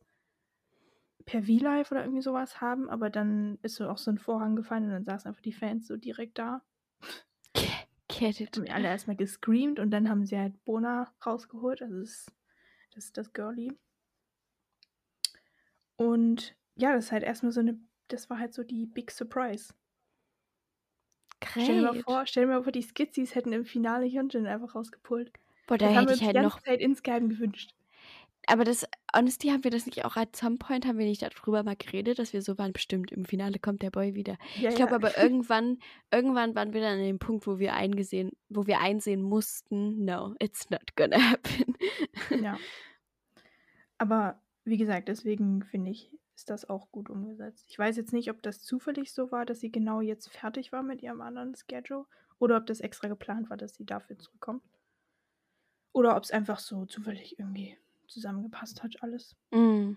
B: per V-Live oder irgendwie sowas haben, aber dann ist so auch so ein Vorhang gefallen und dann saßen einfach die Fans so direkt da.
A: Get it.
B: Haben alle erstmal gescreamt und dann haben sie halt Bona rausgeholt, also das ist das, ist das Girlie. Und ja, das ist halt erstmal so eine, das war halt so die Big Surprise. Great. Stell dir mal vor, stell dir mal vor, die Skizzies hätten im Finale Hyunjin einfach rausgepult.
A: Boah, da das hätte ich halt
B: die
A: ganze noch
B: Zeit insgeheim gewünscht.
A: Aber das, honestly, haben wir das nicht auch at some point, haben wir nicht darüber mal geredet, dass wir so waren, bestimmt, im Finale kommt der Boy wieder. Ja, ich glaube ja. aber irgendwann, irgendwann waren wir dann an dem Punkt, wo wir eingesehen, wo wir einsehen mussten, no, it's not gonna happen.
B: Ja. <laughs> Aber wie gesagt, deswegen finde ich, ist das auch gut umgesetzt. Ich weiß jetzt nicht, ob das zufällig so war, dass sie genau jetzt fertig war mit ihrem anderen Schedule oder ob das extra geplant war, dass sie dafür zurückkommt. Oder ob es einfach so zufällig irgendwie zusammengepasst hat, alles.
A: Mm.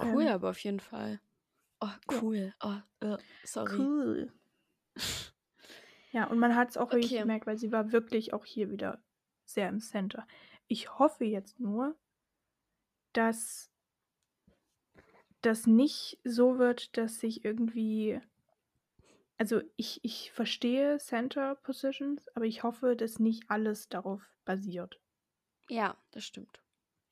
A: Cool, ähm, aber auf jeden Fall. Oh, cool. Ja. Oh, uh, sorry.
B: Cool. <laughs> ja, und man hat es auch okay. richtig gemerkt, weil sie war wirklich auch hier wieder sehr im Center. Ich hoffe jetzt nur, dass das nicht so wird, dass sich irgendwie. Also ich, ich verstehe Center Positions, aber ich hoffe, dass nicht alles darauf basiert.
A: Ja, das stimmt.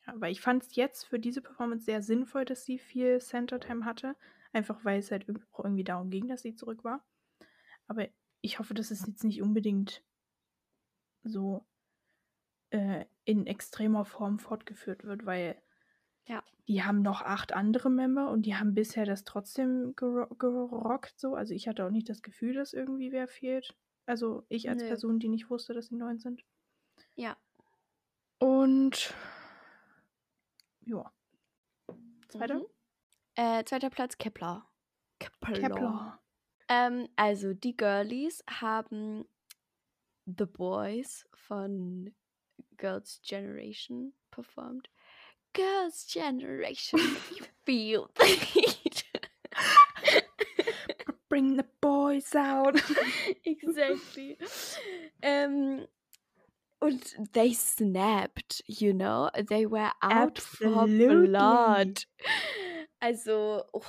B: Ja, weil ich fand es jetzt für diese Performance sehr sinnvoll, dass sie viel Center Time hatte. Einfach weil es halt irgendwie darum ging, dass sie zurück war. Aber ich hoffe, dass es jetzt nicht unbedingt so äh, in extremer Form fortgeführt wird, weil
A: Ja.
B: Die haben noch acht andere Member und die haben bisher das trotzdem gero gerockt so. Also ich hatte auch nicht das Gefühl, dass irgendwie wer fehlt. Also ich als
A: Nö.
B: Person, die nicht wusste, dass sie neun sind.
A: Ja.
B: Und ja. Zweiter?
A: Mhm. Äh, zweiter Platz Kepler. Kepler.
B: Kepler.
A: Ähm, also die Girlies haben The Boys von Girls' Generation performt. Girls' Generation, you <laughs> feel the heat.
B: Bring the boys out. <laughs>
A: exactly. um, <laughs> and they snapped, you know, they were out
B: Absolutely.
A: for blood. Also, oh,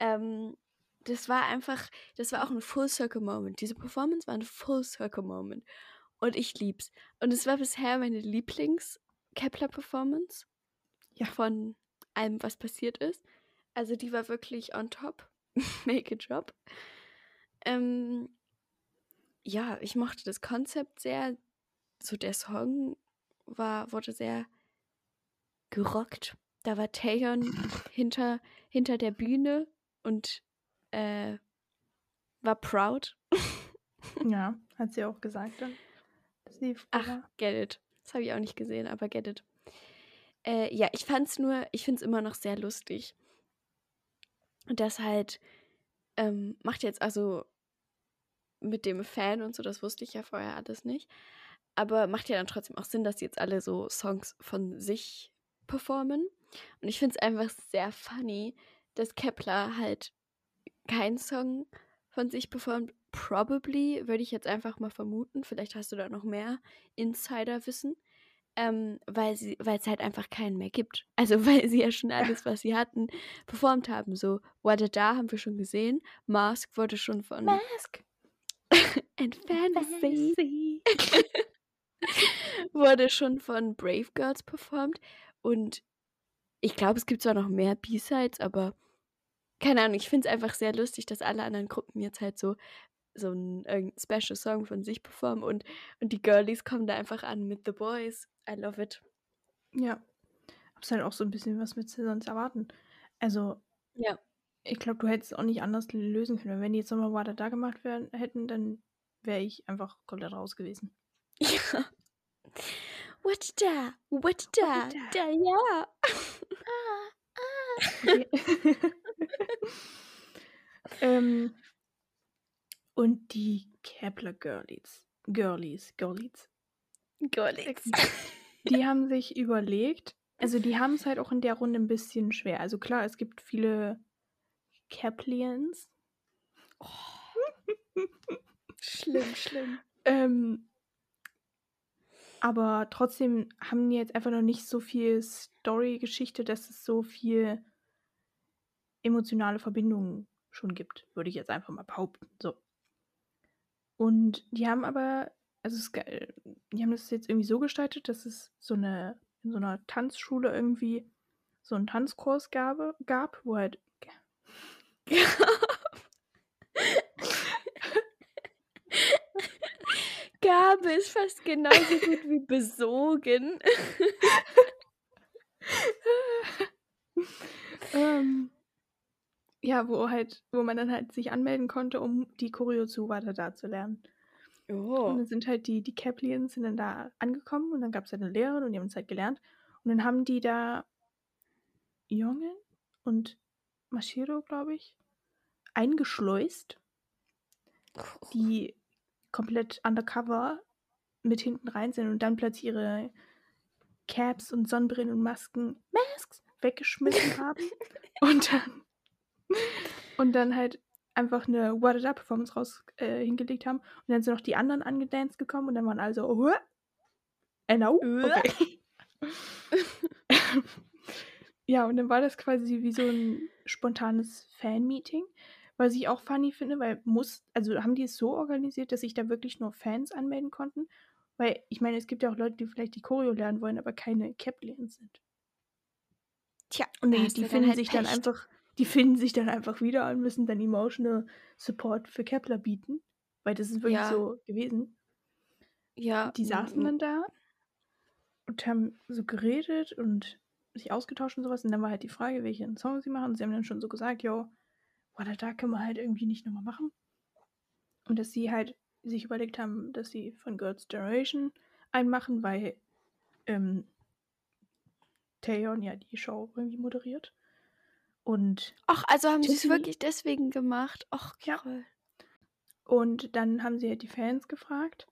A: ähm, das war einfach, das war auch ein Full Circle Moment. Diese Performance war ein Full Circle Moment. Und ich lieb's. Und es war bisher meine Lieblings-Kepler-Performance
B: Ja.
A: von allem, was passiert ist. Also die war wirklich on top. <laughs> Make a job. Ähm, ja, ich mochte das Konzept sehr. So der Song war, wurde sehr gerockt. Da war Taeyeon <laughs> hinter, hinter der Bühne und äh, war proud. <laughs>
B: ja, hat sie auch gesagt dann. sie
A: Ach, get it. Das habe ich auch nicht gesehen, aber get it. Äh, ja, ich fand's nur, ich find's immer noch sehr lustig. Und das halt ähm, macht jetzt also mit dem Fan und so, das wusste ich ja vorher alles nicht. Aber macht ja dann trotzdem auch Sinn, dass die jetzt alle so Songs von sich performen. Und ich finde es einfach sehr funny, dass Kepler halt keinen Song von sich performt. Probably, würde ich jetzt einfach mal vermuten. Vielleicht hast du da noch mehr Insiderwissen. Ähm, weil sie, weil es halt einfach keinen mehr gibt. Also <laughs> weil sie ja schon alles, was sie hatten, performt haben. So, What a Da haben wir schon gesehen. Mask wurde schon von
B: Mask. <laughs>
A: and Fantasy <laughs> wurde schon von Brave Girls performt. Und ich glaube, es gibt zwar noch mehr B-Sides, aber keine Ahnung, ich finde es einfach sehr lustig, dass alle anderen Gruppen jetzt halt so so einen Special Song von sich performen und, und die Girlies kommen da einfach an mit The Boys. I love it.
B: Ja. Hab's halt auch so ein bisschen was mit sonst erwarten. Also,
A: Ja.
B: ich glaube, du hättest es auch nicht anders lösen können. Wenn die jetzt nochmal Water da gemacht werden, hätten, dann wäre ich einfach komplett raus gewesen.
A: Ja. What da? What da?
B: What da?
A: Ja.
B: Okay. ähm, und die Kepler Girlies. Girlies. Girlies.
A: Girlies.
B: Die haben sich überlegt, also die haben es halt auch in der Runde ein bisschen schwer. Also klar, es gibt viele Keplians.
A: Schlimm, schlimm.
B: Ähm, aber trotzdem haben die jetzt einfach noch nicht so viel Story-Geschichte, dass es so viel emotionale Verbindungen schon gibt, würde ich jetzt einfach mal behaupten. So. Und die haben aber, also es, ist geil, die haben das jetzt irgendwie so gestaltet, dass es so eine, in so einer Tanzschule irgendwie so einen Tanzkurs gab, gab wo halt <laughs>
A: Gabe ist fast genauso gut wie besogen.
B: ähm, ja, wo halt, wo man dann halt sich anmelden konnte, um die Choreo zu weiter da zu lernen. Und
A: Oh.
B: dann sind halt die, die Caplians sind dann da angekommen und dann gab es halt eine Lehrerin und die haben es halt gelernt. Und dann haben die da Jungen und Mashiro, glaube ich, eingeschleust, die komplett undercover mit hinten rein sind und dann plötzlich ihre Caps und Sonnenbrillen und Masken, Masks, weggeschmissen <laughs> haben. Und dann, und dann halt einfach eine What It Up Performance raus äh, hingelegt haben. Und dann sind noch die anderen angedanced gekommen und dann waren also, oh, äh, no? Okay. <laughs> <laughs> ja, und dann war das quasi wie so ein spontanes Fan-Meeting, was ich auch funny finde, weil muss, also haben die es so organisiert, dass sich da wirklich nur Fans anmelden konnten? Weil ich meine, es gibt ja auch Leute, die vielleicht die Choreo lernen wollen, aber keine Caplians sind.
A: Tja,
B: Und
A: da
B: die, finden
A: halt
B: sich dann
A: Pech.
B: einfach, die finden sich dann einfach wieder und müssen dann emotional Support für Kepler bieten. Weil das ist wirklich
A: Ja.
B: so gewesen.
A: Ja.
B: Die saßen dann da und haben so geredet und sich ausgetauscht und sowas. Und dann war halt die Frage, welchen Song sie machen. Und sie haben dann schon so gesagt, yo, oder da können wir halt irgendwie nicht nochmal machen. Und dass sie halt sich überlegt haben, dass sie von Girls' Generation einen machen, weil ähm, Taeyeon ja die Show irgendwie moderiert. Und
A: Ach, also haben sie es wirklich deswegen gemacht. Ach,
B: Ja.
A: cool.
B: Und dann haben sie halt die Fans gefragt,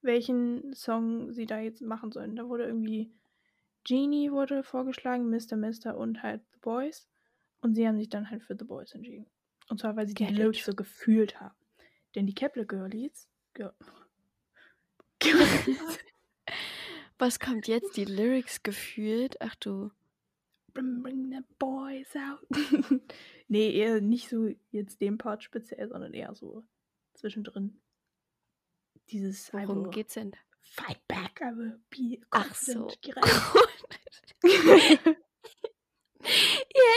B: welchen Song sie da jetzt machen sollen. Da wurde irgendwie Genie wurde vorgeschlagen, Mr. Mister und halt The Boys. Und sie haben sich dann halt für The Boys entschieden. Und zwar, weil sie die
A: Get it.
B: Lyrics so gefühlt haben. Denn die Kepler Girlies. Girl, Girlies <laughs>
A: Was kommt jetzt? Die Lyrics gefühlt? Ach du.
B: bring, bring the boys out. <laughs> nee, eher nicht so jetzt den Part speziell, sondern eher so zwischendrin. Dieses
A: Worum
B: will
A: geht's denn?
B: Fight back, I will be
A: Ach so. <laughs> Ihr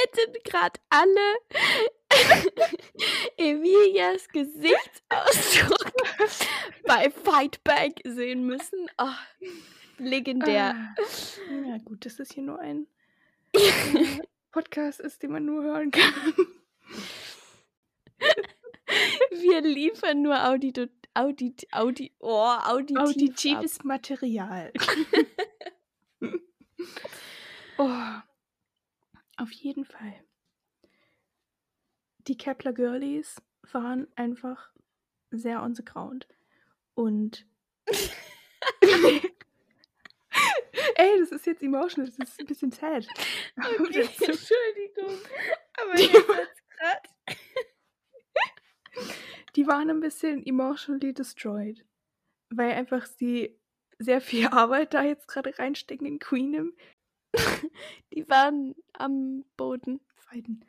A: hättet gerade alle <laughs> Emilias Gesichtsausdruck <laughs> bei Fightback sehen müssen. Oh, legendär.
B: Ah, ja, gut, dass das hier nur ein <laughs> äh, Podcast ist, den man nur hören kann.
A: Wir liefern nur Audito, Audit, Audi, oh, auditiv ab.
B: Auditives Material. oh, auf jeden Fall. Die Kepler Girlies waren einfach sehr on the ground. Und. <laughs> Ey, das ist jetzt emotional, das ist ein bisschen sad. <laughs>
A: Okay, Entschuldigung. Aber
B: Die-
A: jetzt wird's grad. <laughs>
B: die waren ein bisschen emotionally destroyed. Weil einfach sie sehr viel Arbeit da jetzt gerade reinstecken in Queenem.
A: Die waren am Boden.
B: Fighten.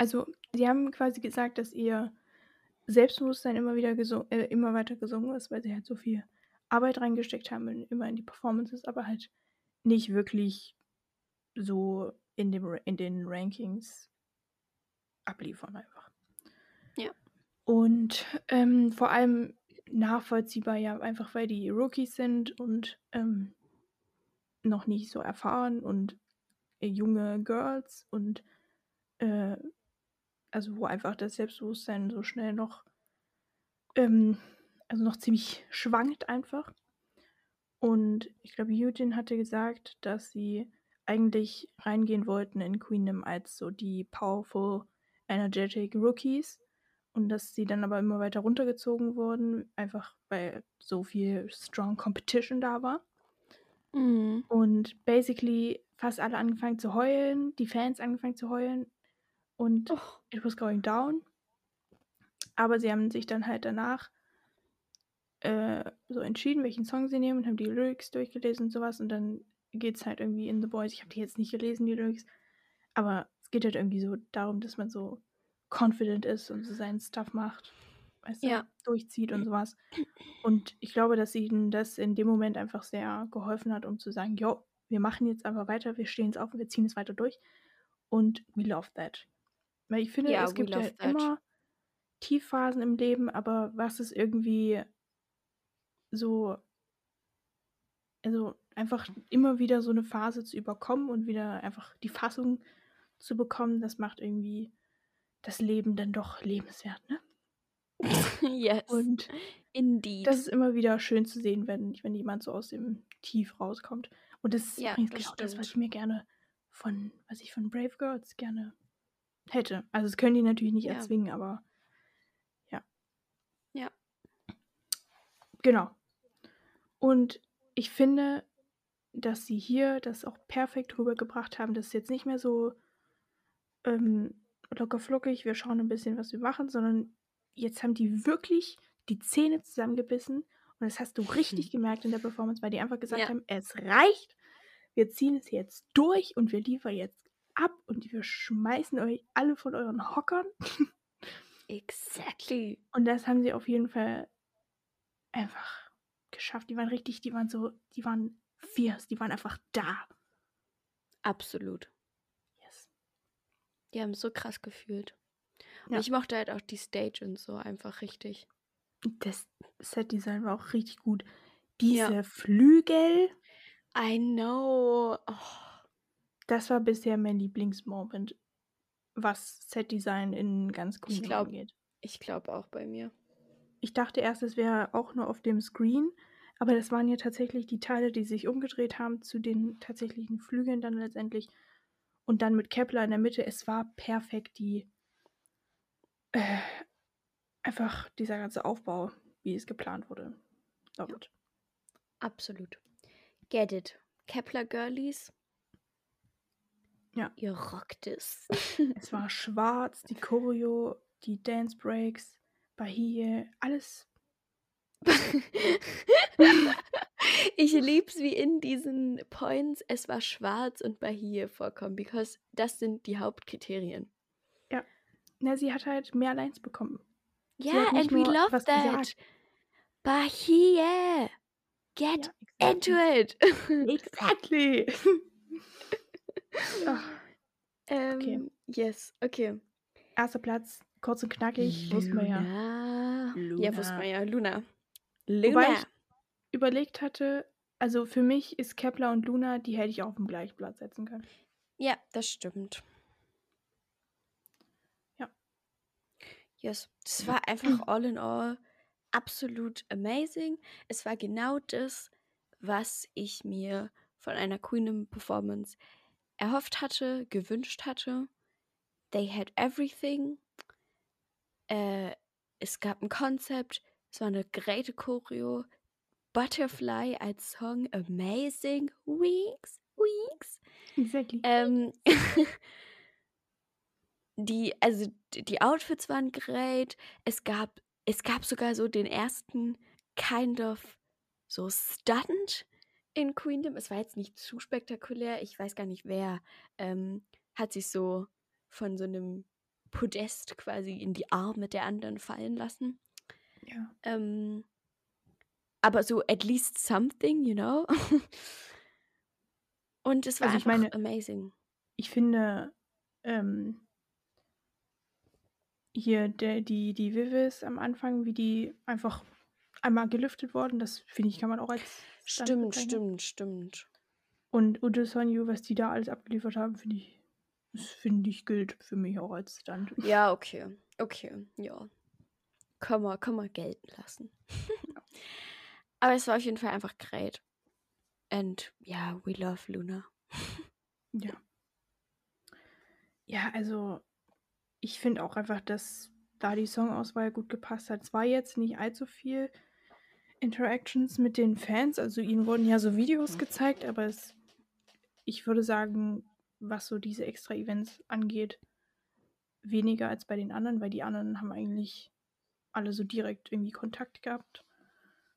B: Also, sie haben quasi gesagt, dass ihr Selbstbewusstsein immer wieder äh, immer weiter gesungen ist, weil sie halt so viel Arbeit reingesteckt haben, in, immer in die Performances, aber halt nicht wirklich so in, dem, in den Rankings abliefern einfach.
A: Ja.
B: Und ähm, vor allem nachvollziehbar ja einfach, weil die Rookies sind und ähm, noch nicht so erfahren und äh, junge Girls und äh, also wo einfach das Selbstbewusstsein so schnell noch ähm, also noch ziemlich schwankt einfach. Und ich glaube, Eugene hatte gesagt, dass sie eigentlich reingehen wollten in Queendom als so die powerful, energetic Rookies und dass sie dann aber immer weiter runtergezogen wurden, einfach weil so viel strong Competition da war.
A: Mhm.
B: Und basically fast alle angefangen zu heulen, die Fans angefangen zu heulen und
A: Oh,
B: it was going down. Aber sie haben sich dann halt danach äh, so entschieden, welchen Song sie nehmen und haben die Lyrics durchgelesen und sowas. Und dann geht es halt irgendwie in The Boys. Ich habe die jetzt nicht gelesen, die Lyrics. Aber es geht halt irgendwie so darum, dass man so confident ist und so seinen Stuff macht. Weißt du,
A: Ja.
B: durchzieht und sowas. Und ich glaube, dass ihnen das in dem Moment einfach sehr geholfen hat, um zu sagen, jo, wir machen jetzt einfach weiter, wir stehen jetzt auf und wir ziehen es weiter durch. Und we love that. Weil ich finde,
A: Ja,
B: es gibt ja
A: that.
B: immer Tiefphasen im Leben, aber was ist irgendwie so, also einfach immer wieder so eine Phase zu überkommen und wieder einfach die Fassung zu bekommen, das macht irgendwie das Leben dann doch lebenswert, ne? <laughs>
A: yes.
B: Und
A: Indeed.
B: das ist immer wieder schön zu sehen, wenn, wenn jemand so aus dem Tief rauskommt. Und das ist
A: Ja,
B: übrigens
A: das
B: genau das, was ich
A: stimmt.
B: mir gerne von, was ich von Brave Girls gerne hätte. Also das können die natürlich nicht
A: Ja.
B: erzwingen, aber ja.
A: Ja.
B: Genau. Und ich finde, dass sie hier das auch perfekt rübergebracht haben. Das ist jetzt nicht mehr so ähm, locker flockig, wir schauen ein bisschen, was wir machen, sondern jetzt haben die wirklich die Zähne zusammengebissen und das hast du richtig <laughs> gemerkt in der Performance, weil die einfach gesagt
A: Ja.
B: haben, es reicht, wir ziehen es jetzt durch und wir liefern jetzt ab und wir schmeißen euch alle von euren Hockern
A: exactly.
B: und das haben sie auf jeden Fall einfach geschafft. Die waren richtig, die waren so, die waren fierce, die waren einfach da.
A: Absolut.
B: Yes.
A: Die haben so krass gefühlt. Und
B: Ja.
A: ich mochte halt auch die Stage und so einfach richtig.
B: Das Set-Design war auch richtig gut. Diese
A: Ja.
B: Flügel,
A: I know. Oh.
B: Das war bisher mein Lieblingsmoment, was Setdesign in ganz Queen
A: glaub-
B: angeht.
A: Ich glaube auch bei mir.
B: Ich dachte erst, es wäre auch nur auf dem Screen, aber das waren ja tatsächlich die Teile, die sich umgedreht haben zu den tatsächlichen Flügeln dann letztendlich. Und dann mit Kepler in der Mitte. Es war perfekt, die. Äh, einfach dieser ganze Aufbau, wie es geplant wurde.
A: Ja. Absolut. Get it. Kepler Girlies.
B: Ja.
A: Ihr rockt es.
B: Es war schwarz, die Choreo, die Dance Breaks, Bahie, alles. <laughs>
A: ich lieb's, wie in diesen Points es war schwarz und Bahia vorkommen, because das sind die Hauptkriterien.
B: Na, sie hat halt mehr Lines bekommen.
A: Ja,
B: nicht
A: and we love that.
B: gesagt.
A: Bahia. Get
B: Ja,
A: into it. <laughs>
B: Exactly. <laughs> Ach,
A: ähm, Yes, okay.
B: erster Platz, kurz und knackig, wussten wir ja.
A: Luna. Ja, wussten
B: Luna.
A: wir ja. Luna.
B: Wobei
A: Luna.
B: ich überlegt hatte, also für mich ist Kepler und Luna, die hätte ich auf dem gleichen Platz setzen können.
A: Ja, das stimmt.
B: Ja.
A: Yes. Das war einfach <clears throat> all in all absolut amazing. Es war genau das, was ich mir von einer Queen Performance erhofft hatte, gewünscht hatte. They had everything. Äh, es gab ein Konzept, es war eine greite Choreo. Butterfly als Song, amazing. Weeks, weeks.
B: Exactly.
A: Ähm, <laughs> die, also die Outfits waren great. Es gab, es gab sogar so den ersten kind of so Stunt in Queendom. Es war jetzt nicht zu spektakulär. Ich weiß gar nicht wer. Ähm, hat sich so von so einem Podest quasi in die Arme der anderen fallen lassen.
B: ja.
A: Ähm, aber so at least something, you know? <laughs> Und es war
B: Also ich
A: einfach
B: meine-
A: amazing.
B: Ich finde, ähm, hier der, die, die Vivis am Anfang, wie die einfach einmal gelüftet wurden, das finde ich, kann man auch als
A: Stimmt, stimmt, stimmt.
B: Und Udo Sonju, was die da alles abgeliefert haben, finde ich, das finde ich, gilt für mich auch als Stunt.
A: Ja, okay. Okay, ja. Kann man, kann man gelten lassen. <laughs> Aber es war auf jeden Fall einfach great. And yeah, we love Luna. <laughs>
B: Ja. Ja, also ich finde auch einfach, dass da die Songauswahl gut gepasst hat. Es war jetzt nicht allzu viel Interactions mit den Fans. Also ihnen wurden ja so Videos gezeigt, aber es, ich würde sagen, was so diese extra Events angeht, weniger als bei den anderen, weil die anderen haben eigentlich alle so direkt irgendwie Kontakt gehabt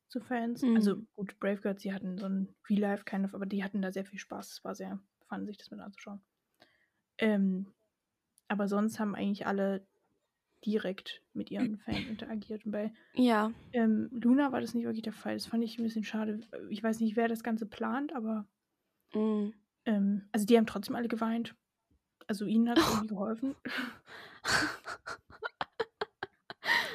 B: zu Fans. Also
A: Mhm.
B: gut, Brave Girls, die hatten so ein Life kind of, aber die hatten da sehr viel Spaß. Es war sehr fun, sich das mit anzuschauen. Ähm, aber sonst haben eigentlich alle direkt mit ihren <clears throat> Fans interagiert. Und bei
A: Ja.
B: ähm, Luna war das nicht wirklich der Fall. Das fand ich ein bisschen schade. Ich weiß nicht, wer das Ganze plant, aber
A: Mm.
B: ähm, also die haben trotzdem alle geweint. Also ihnen hat es irgendwie geholfen. <laughs>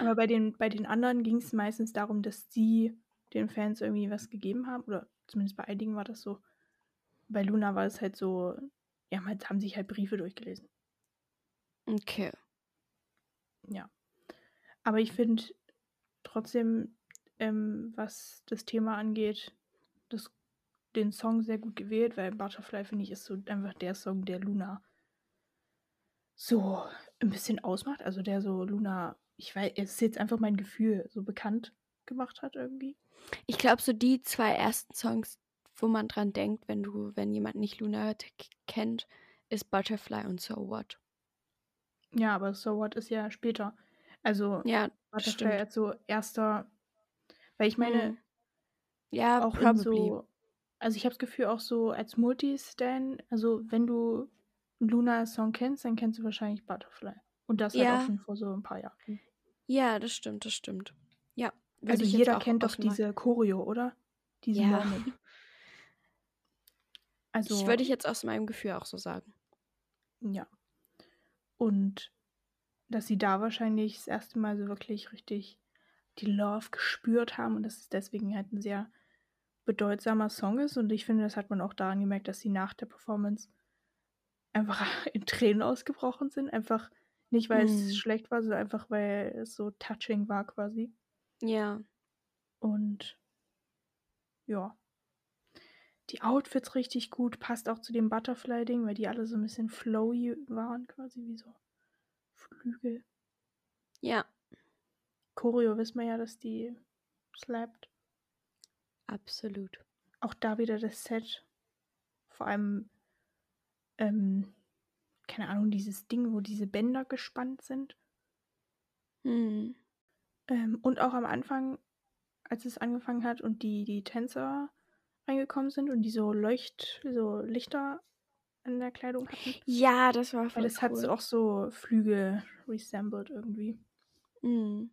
B: Aber bei den, bei den anderen ging es meistens darum, dass sie den Fans irgendwie was gegeben haben. Oder zumindest bei einigen war das so. Bei Luna war es halt so, ja, haben sich halt Briefe durchgelesen.
A: Okay.
B: Ja. Aber ich finde trotzdem, ähm, was das Thema angeht, das, den Song sehr gut gewählt, weil Butterfly, finde ich, ist so einfach der Song, der Luna so ein bisschen ausmacht. Also der so Luna, ich weiß, es ist jetzt einfach mein Gefühl, so bekannt gemacht hat irgendwie.
A: Ich glaube, so die zwei ersten Songs, wo man dran denkt, wenn du, wenn jemand nicht Luna kennt, ist Butterfly und So What.
B: Ja, aber So What ist ja später. Also
A: Ja,
B: Butterfly als so erster, weil ich meine,
A: Mm. ja,
B: auch
A: probably.
B: so, also ich habe das Gefühl auch so als Multi-Stan, also wenn du Luna Song kennst, dann kennst du wahrscheinlich Butterfly. Und das halt
A: Ja.
B: auch schon vor so ein paar Jahren.
A: Ja, das stimmt, das stimmt. Ja.
B: Also jeder kennt doch diese Choreo, oder? Diesen
A: Ja.
B: Moment. <laughs> Also,
A: Ich würde ich jetzt aus meinem Gefühl auch so sagen.
B: ja. Und dass sie da wahrscheinlich das erste Mal so wirklich richtig die Love gespürt haben und dass es deswegen halt ein sehr bedeutsamer Song ist und ich finde, das hat man auch daran gemerkt, dass sie nach der Performance einfach <laughs> in Tränen ausgebrochen sind. Einfach nicht, weil
A: Mhm.
B: es schlecht war, sondern einfach, weil es so touching war quasi.
A: Ja.
B: Und ja. Die Outfits richtig gut, passt auch zu dem Butterfly-Ding, weil die alle so ein bisschen flowy waren, quasi wie so Flügel.
A: Ja,
B: Choreo wissen wir ja, dass die slappt.
A: absolut.
B: Auch da wieder das Set. Vor allem, ähm, keine Ahnung, dieses Ding, wo diese Bänder gespannt sind.
A: Hm.
B: Ähm, und auch am Anfang, als es angefangen hat und die, die Tänzer reingekommen sind und die so Leucht, so Lichter an der Kleidung hatten.
A: Ja, das war voll
B: Weil das hat
A: cool.
B: so auch so Flügel resembled irgendwie.
A: Hm.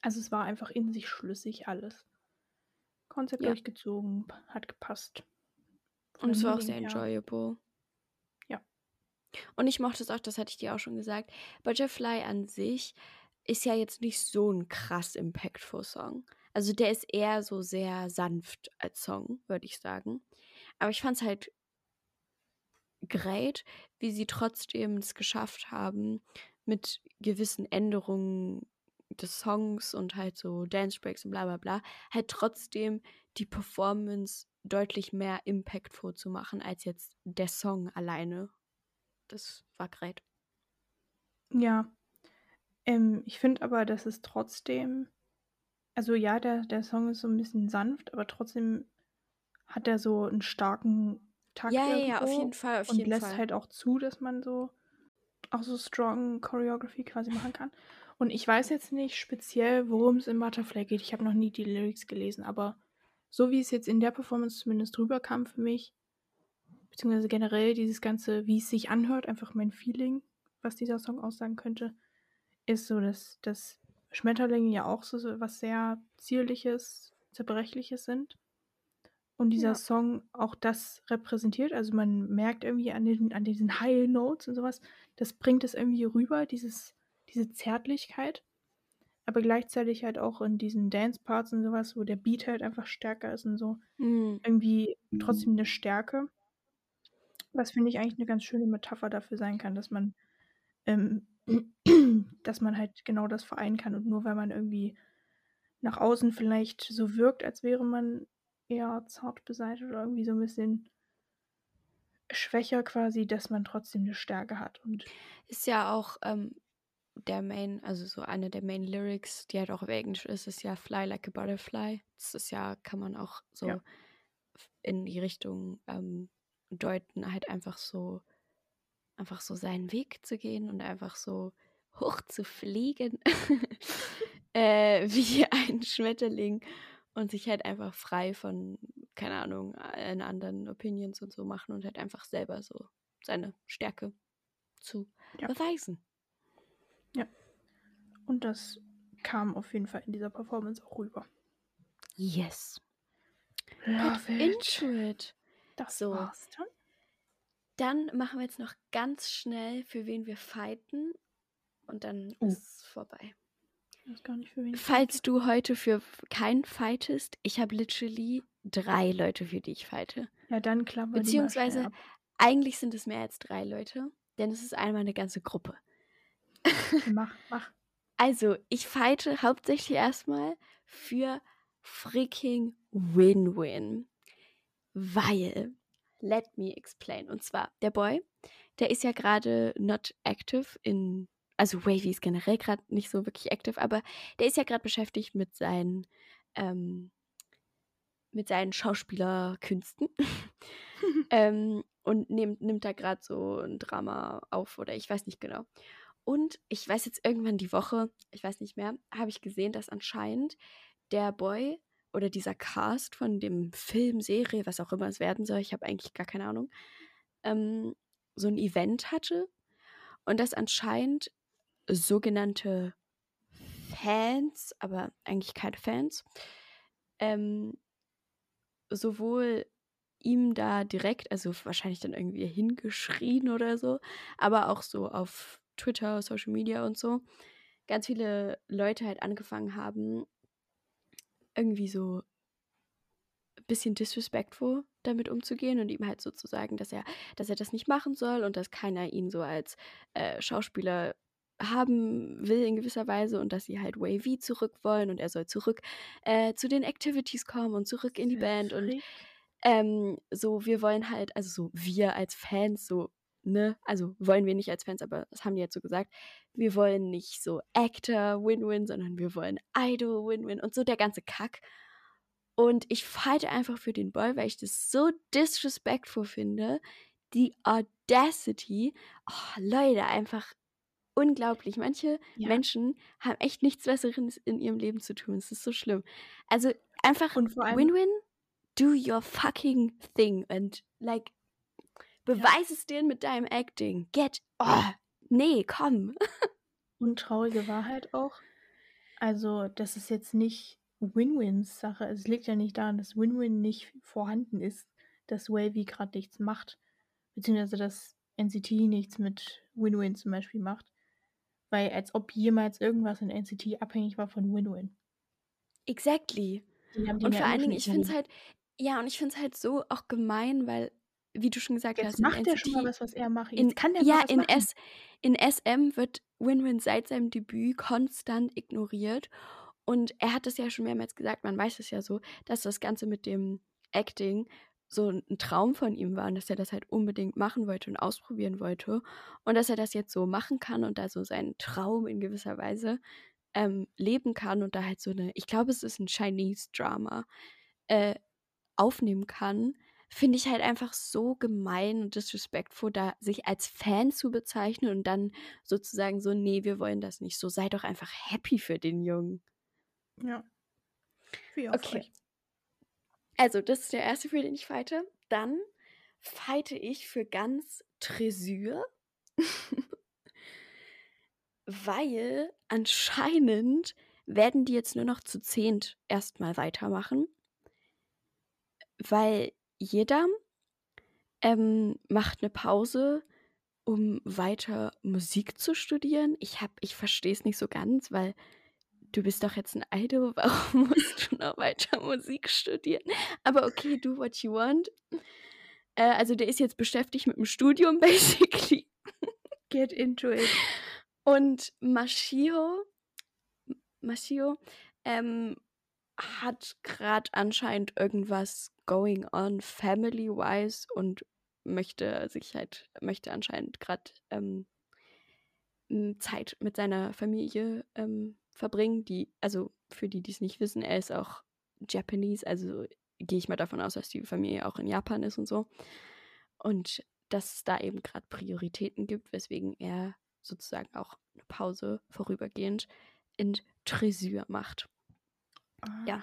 B: Also es war einfach in sich schlüssig alles. Konzept
A: Ja.
B: durchgezogen, hat gepasst. Von
A: Und es war auch sehr enjoyable.
B: Ja.
A: Und ich mochte es auch, das hatte ich dir auch schon gesagt. Butterfly an sich ist ja jetzt nicht so ein krass impactful Song. Also der ist eher so sehr sanft als Song, würde ich sagen. Aber ich fand es halt great, wie sie trotzdem es geschafft haben, mit gewissen Änderungen des Songs und halt so Dance Breaks und bla bla bla, halt trotzdem die Performance deutlich mehr impactful zu machen als jetzt der Song alleine. Das war great.
B: Ja. Ähm, ich finde aber, dass es trotzdem, also ja, der, der Song ist so ein bisschen sanft, aber trotzdem hat er so einen starken Takt
A: Ja, ja, ja, auf
B: irgendwo
A: jeden Fall, auf
B: und
A: jeden
B: lässt
A: Fall.
B: halt auch zu, dass man so auch so strong Choreography quasi machen kann. Und ich weiß jetzt nicht speziell, worum es in Butterfly geht. Ich habe noch nie die Lyrics gelesen, aber so wie es jetzt in der Performance zumindest rüberkam für mich, beziehungsweise generell dieses ganze, wie es sich anhört, einfach mein Feeling, was dieser Song aussagen könnte, ist so, dass, dass Schmetterlinge ja auch so so was sehr Zierliches, Zerbrechliches sind. Und dieser
A: Ja.
B: Song auch das repräsentiert. Also man merkt irgendwie an, den, an diesen High Notes und sowas, das bringt es irgendwie rüber, dieses, diese Zärtlichkeit. Aber gleichzeitig halt auch in diesen Dance-Parts und sowas, wo der Beat halt einfach stärker ist und so,
A: Hm.
B: irgendwie trotzdem eine Stärke. Was finde ich eigentlich eine ganz schöne Metapher dafür sein kann, dass man, ähm, dass man halt genau das vereinen kann und nur weil man irgendwie nach außen vielleicht so wirkt, als wäre man eher zart beseitigt oder irgendwie so ein bisschen schwächer quasi, dass man trotzdem eine Stärke hat. Und
A: Ist ja auch ähm, der Main, also so eine der Main Lyrics, die halt auch auf Englisch ist, ist ja Fly like a Butterfly. Das ist ja, kann man auch so
B: Ja.
A: in die Richtung ähm, deuten, halt einfach so, einfach so seinen Weg zu gehen und einfach so hoch zu fliegen, <laughs> äh, wie <laughs> ein Schmetterling und sich halt einfach frei von, keine Ahnung, allen anderen Opinions und so machen und halt einfach selber so seine Stärke zu
B: Ja.
A: beweisen.
B: Und das kam auf jeden Fall in dieser Performance auch rüber.
A: Yes.
B: Love
A: Into it.
B: Das
A: So.
B: war's dann.
A: Dann machen wir jetzt noch ganz schnell, für wen wir fighten. Und dann
B: Oh.
A: ist es vorbei.
B: Ich weiß gar nicht, für wen
A: Falls du heute für keinen fightest, ich habe literally drei Leute, für die ich fighte.
B: Ja, dann klappen wir
A: Beziehungsweise- Eigentlich sind es mehr als drei Leute, denn es ist einmal eine ganze Gruppe.
B: mach, <laughs> mach.
A: Also, ich fighte hauptsächlich erstmal für freaking Win-Win. Weil, let me explain. Und zwar, der Boy, der ist ja gerade not active in, also Wavy ist generell gerade nicht so wirklich active, aber der ist ja gerade beschäftigt mit seinen, ähm, mit seinen Schauspielerkünsten. <laughs> ähm, und nimmt, nimmt da gerade so ein Drama auf oder ich weiß nicht genau. Und ich weiß jetzt irgendwann die Woche, ich weiß nicht mehr, habe ich gesehen, dass anscheinend der Boy oder dieser Cast von dem Film, Serie, was auch immer es werden soll, ich habe eigentlich gar keine Ahnung, ähm, so ein Event hatte und dass anscheinend sogenannte Fans, aber eigentlich keine Fans, ähm, sowohl ihm da direkt, also wahrscheinlich dann irgendwie hingeschrien oder so, aber auch so auf Twitter, Social Media und so, ganz viele Leute halt angefangen haben, irgendwie so bisschen disrespectful damit umzugehen und ihm halt so zu sagen, dass er, dass er das nicht machen soll und dass keiner ihn so als äh, Schauspieler haben will in gewisser Weise und dass sie halt Wavy zurück wollen und er soll zurück äh, zu den Activities kommen und zurück in die Band und ähm, so wir wollen halt, also so wir als Fans so ne, also wollen wir nicht als Fans, aber das haben die jetzt so gesagt, wir wollen nicht so Actor Win-Win, sondern wir wollen Idol Win-Win und so der ganze Kack. Und ich fighte einfach für den Boy, weil ich das so disrespectful finde. Die Audacity, oh, Leute, einfach unglaublich. Manche ja. Menschen haben echt nichts Besseres in ihrem Leben zu tun. Es ist so schlimm. Also einfach Win-Win, do your fucking thing and like beweis ja. es denen mit deinem Acting. Get, oh, nee, komm. <laughs>
B: Und traurige Wahrheit auch. Also, das ist jetzt nicht Win-Wins Sache. Es liegt ja nicht daran, dass Win-Win nicht vorhanden ist, dass Wavy gerade nichts macht. Beziehungsweise, dass NCT nichts mit Win-Win zum Beispiel macht. Weil als ob jemals irgendwas in NCT abhängig war von Win-Win.
A: Exactly. Und vor allen Dingen, ich finde es halt, ja, und ich finde es halt so auch gemein, weil, wie du schon gesagt
B: Jetzt
A: hast,
B: macht er schon mal was, was er macht. Jetzt
A: in,
B: kann der
A: ja, in,
B: machen.
A: S, in SM wird Win-Win seit seinem Debüt konstant ignoriert. Und er hat es ja schon mehrmals gesagt, man weiß es ja so, dass das Ganze mit dem Acting so ein Traum von ihm war und dass er das halt unbedingt machen wollte und ausprobieren wollte und dass er das jetzt so machen kann und da so seinen Traum in gewisser Weise ähm, leben kann und da halt so eine, ich glaube, es ist ein Chinese-Drama, äh, aufnehmen kann, finde ich halt einfach so gemein und disrespectful, da sich als Fan zu bezeichnen und dann sozusagen so, nee, wir wollen das nicht. So, sei doch einfach happy für den Jungen.
B: Ja.
A: Okay. Also, das ist der erste, für den ich fighte. Dann fighte ich für ganz Tresür, <laughs> weil anscheinend werden die jetzt nur noch zu zehnt erstmal weitermachen, weil jeder ähm, macht eine Pause, um weiter Musik zu studieren. Ich hab, ich verstehe es nicht so ganz, weil du bist doch jetzt ein Idol, <laughs> warum musst du noch weiter Musik studieren? Aber okay, do what you want. Äh, also der ist jetzt beschäftigt mit dem Studium, <laughs> basically.
B: Get into it.
A: Und Mashio, Mashio ähm, hat gerade anscheinend irgendwas going on family-wise und möchte sich halt, möchte anscheinend gerade ähm, Zeit mit seiner Familie ähm, verbringen, die, also für die, die es nicht wissen, er ist auch Japanese, also gehe ich mal davon aus, dass die Familie auch in Japan ist und so. Und dass es da eben gerade Prioritäten gibt, weswegen er sozusagen auch eine Pause vorübergehend in Tresur macht.
B: Ah.
A: Ja.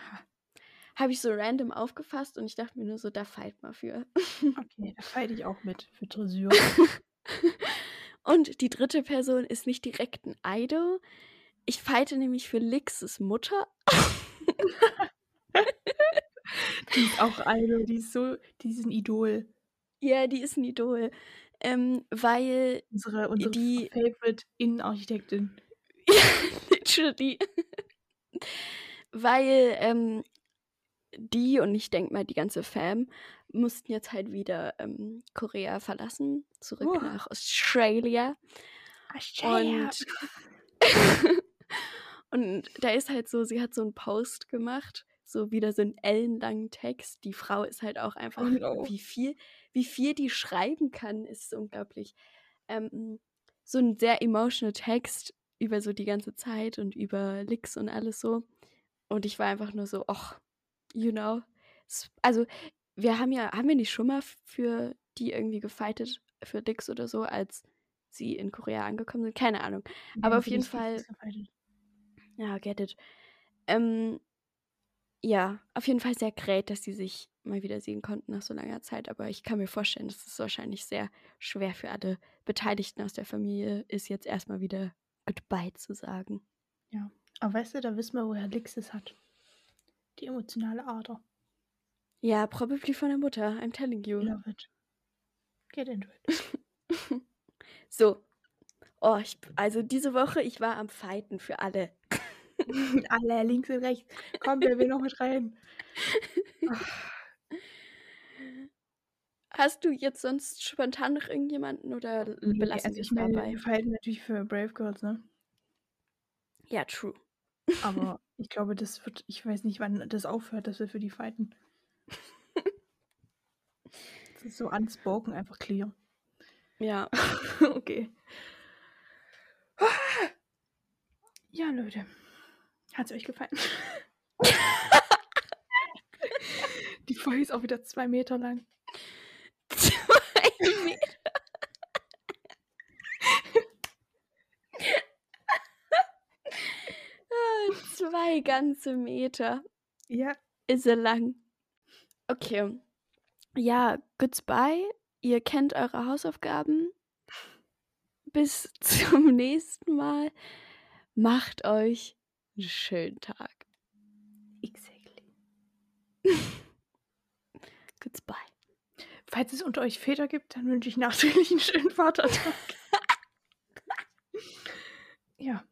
A: Habe ich so random aufgefasst und ich dachte mir nur so, da fight mal für.
B: Okay, da fight ich auch mit für Tresur. <laughs>
A: und die dritte Person ist nicht direkt ein Idol, ich fighte nämlich für Lixes Mutter. <laughs>
B: die ist auch eine, die ist so, die ist ein Idol.
A: Ja, die ist ein Idol. Ähm, weil
B: unsere, unsere
A: die
B: Favorite Innenarchitektin. <laughs>
A: Literally. Weil ähm, die und ich denke mal die ganze Fam mussten jetzt halt wieder ähm, Korea verlassen, zurück
B: Uh.
A: nach Australia.
B: Australia.
A: Und <laughs> Und da ist halt so, sie hat so einen Post gemacht, so wieder so einen ellenlangen Text. Die Frau ist halt auch einfach,
B: Oh no.
A: wie viel, wie viel die schreiben kann, ist unglaublich. Ähm, so ein sehr emotional Text über so die ganze Zeit und über Licks und alles so. Und ich war einfach nur so, ach, you know. Also, wir haben ja, haben wir nicht schon mal für die irgendwie gefightet, für Licks oder so, als sie in Korea angekommen sind? Keine Ahnung. Aber
B: Ja,
A: auf
B: sie
A: jeden Fall-. Ja, get it. Ähm, ja, auf jeden Fall sehr great, dass sie sich mal wieder sehen konnten nach so langer Zeit. Aber ich kann mir vorstellen, dass es wahrscheinlich sehr schwer für alle Beteiligten aus der Familie ist, jetzt erstmal wieder Goodbye zu sagen.
B: Aber weißt du, da wissen wir, woher Lix es hat. Die emotionale Ader.
A: Ja, probably von der Mutter. I'm telling you.
B: Love it. Get into it. <laughs>
A: So. Oh, ich, also diese Woche, ich war am Fighten für alle. <laughs>
B: Alle links und rechts. Komm, wer will noch mit rein? Ach,
A: Hast du jetzt sonst spontan noch irgendjemanden oder l-
B: Nee,
A: belassen
B: also ich meine,
A: dabei?
B: wir verhalten natürlich für Brave Girls, ne?
A: Ja, true.
B: Aber ich glaube, das wird, ich weiß nicht, wann das aufhört, dass wir für die fighten. <laughs> Das ist so unspoken, einfach clear.
A: Ja. <laughs>
B: okay. Ja, Leute. Hat es euch gefallen? <laughs> Die Folge ist auch wieder zwei Meter lang.
A: Zwei Meter. Ah, Zwei ganze Meter
B: Ja.
A: ist er lang. Okay. Ja, goodbye. Ihr kennt eure Hausaufgaben. Bis <laughs> zum nächsten Mal. Macht euch einen schönen Tag.
B: Exactly. <laughs>
A: Goodbye.
B: Falls es unter euch Väter gibt, dann wünsche ich nachträglich einen schönen Vatertag. <laughs> ja.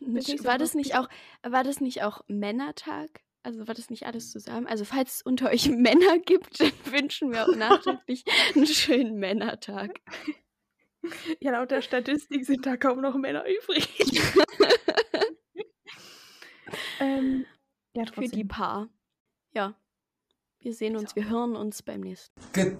A: War das nicht auch, war das nicht auch Männertag? Also war das nicht alles zusammen? Also falls es unter euch <laughs> Männer gibt, dann <laughs> wünschen wir auch nachträglich einen schönen Männertag. <laughs>
B: Ja, laut der Statistik sind da kaum noch Männer übrig. ähm, ja,
A: Für die. Paar. Ja. Wir sehen uns, wir hören uns beim nächsten.
C: Good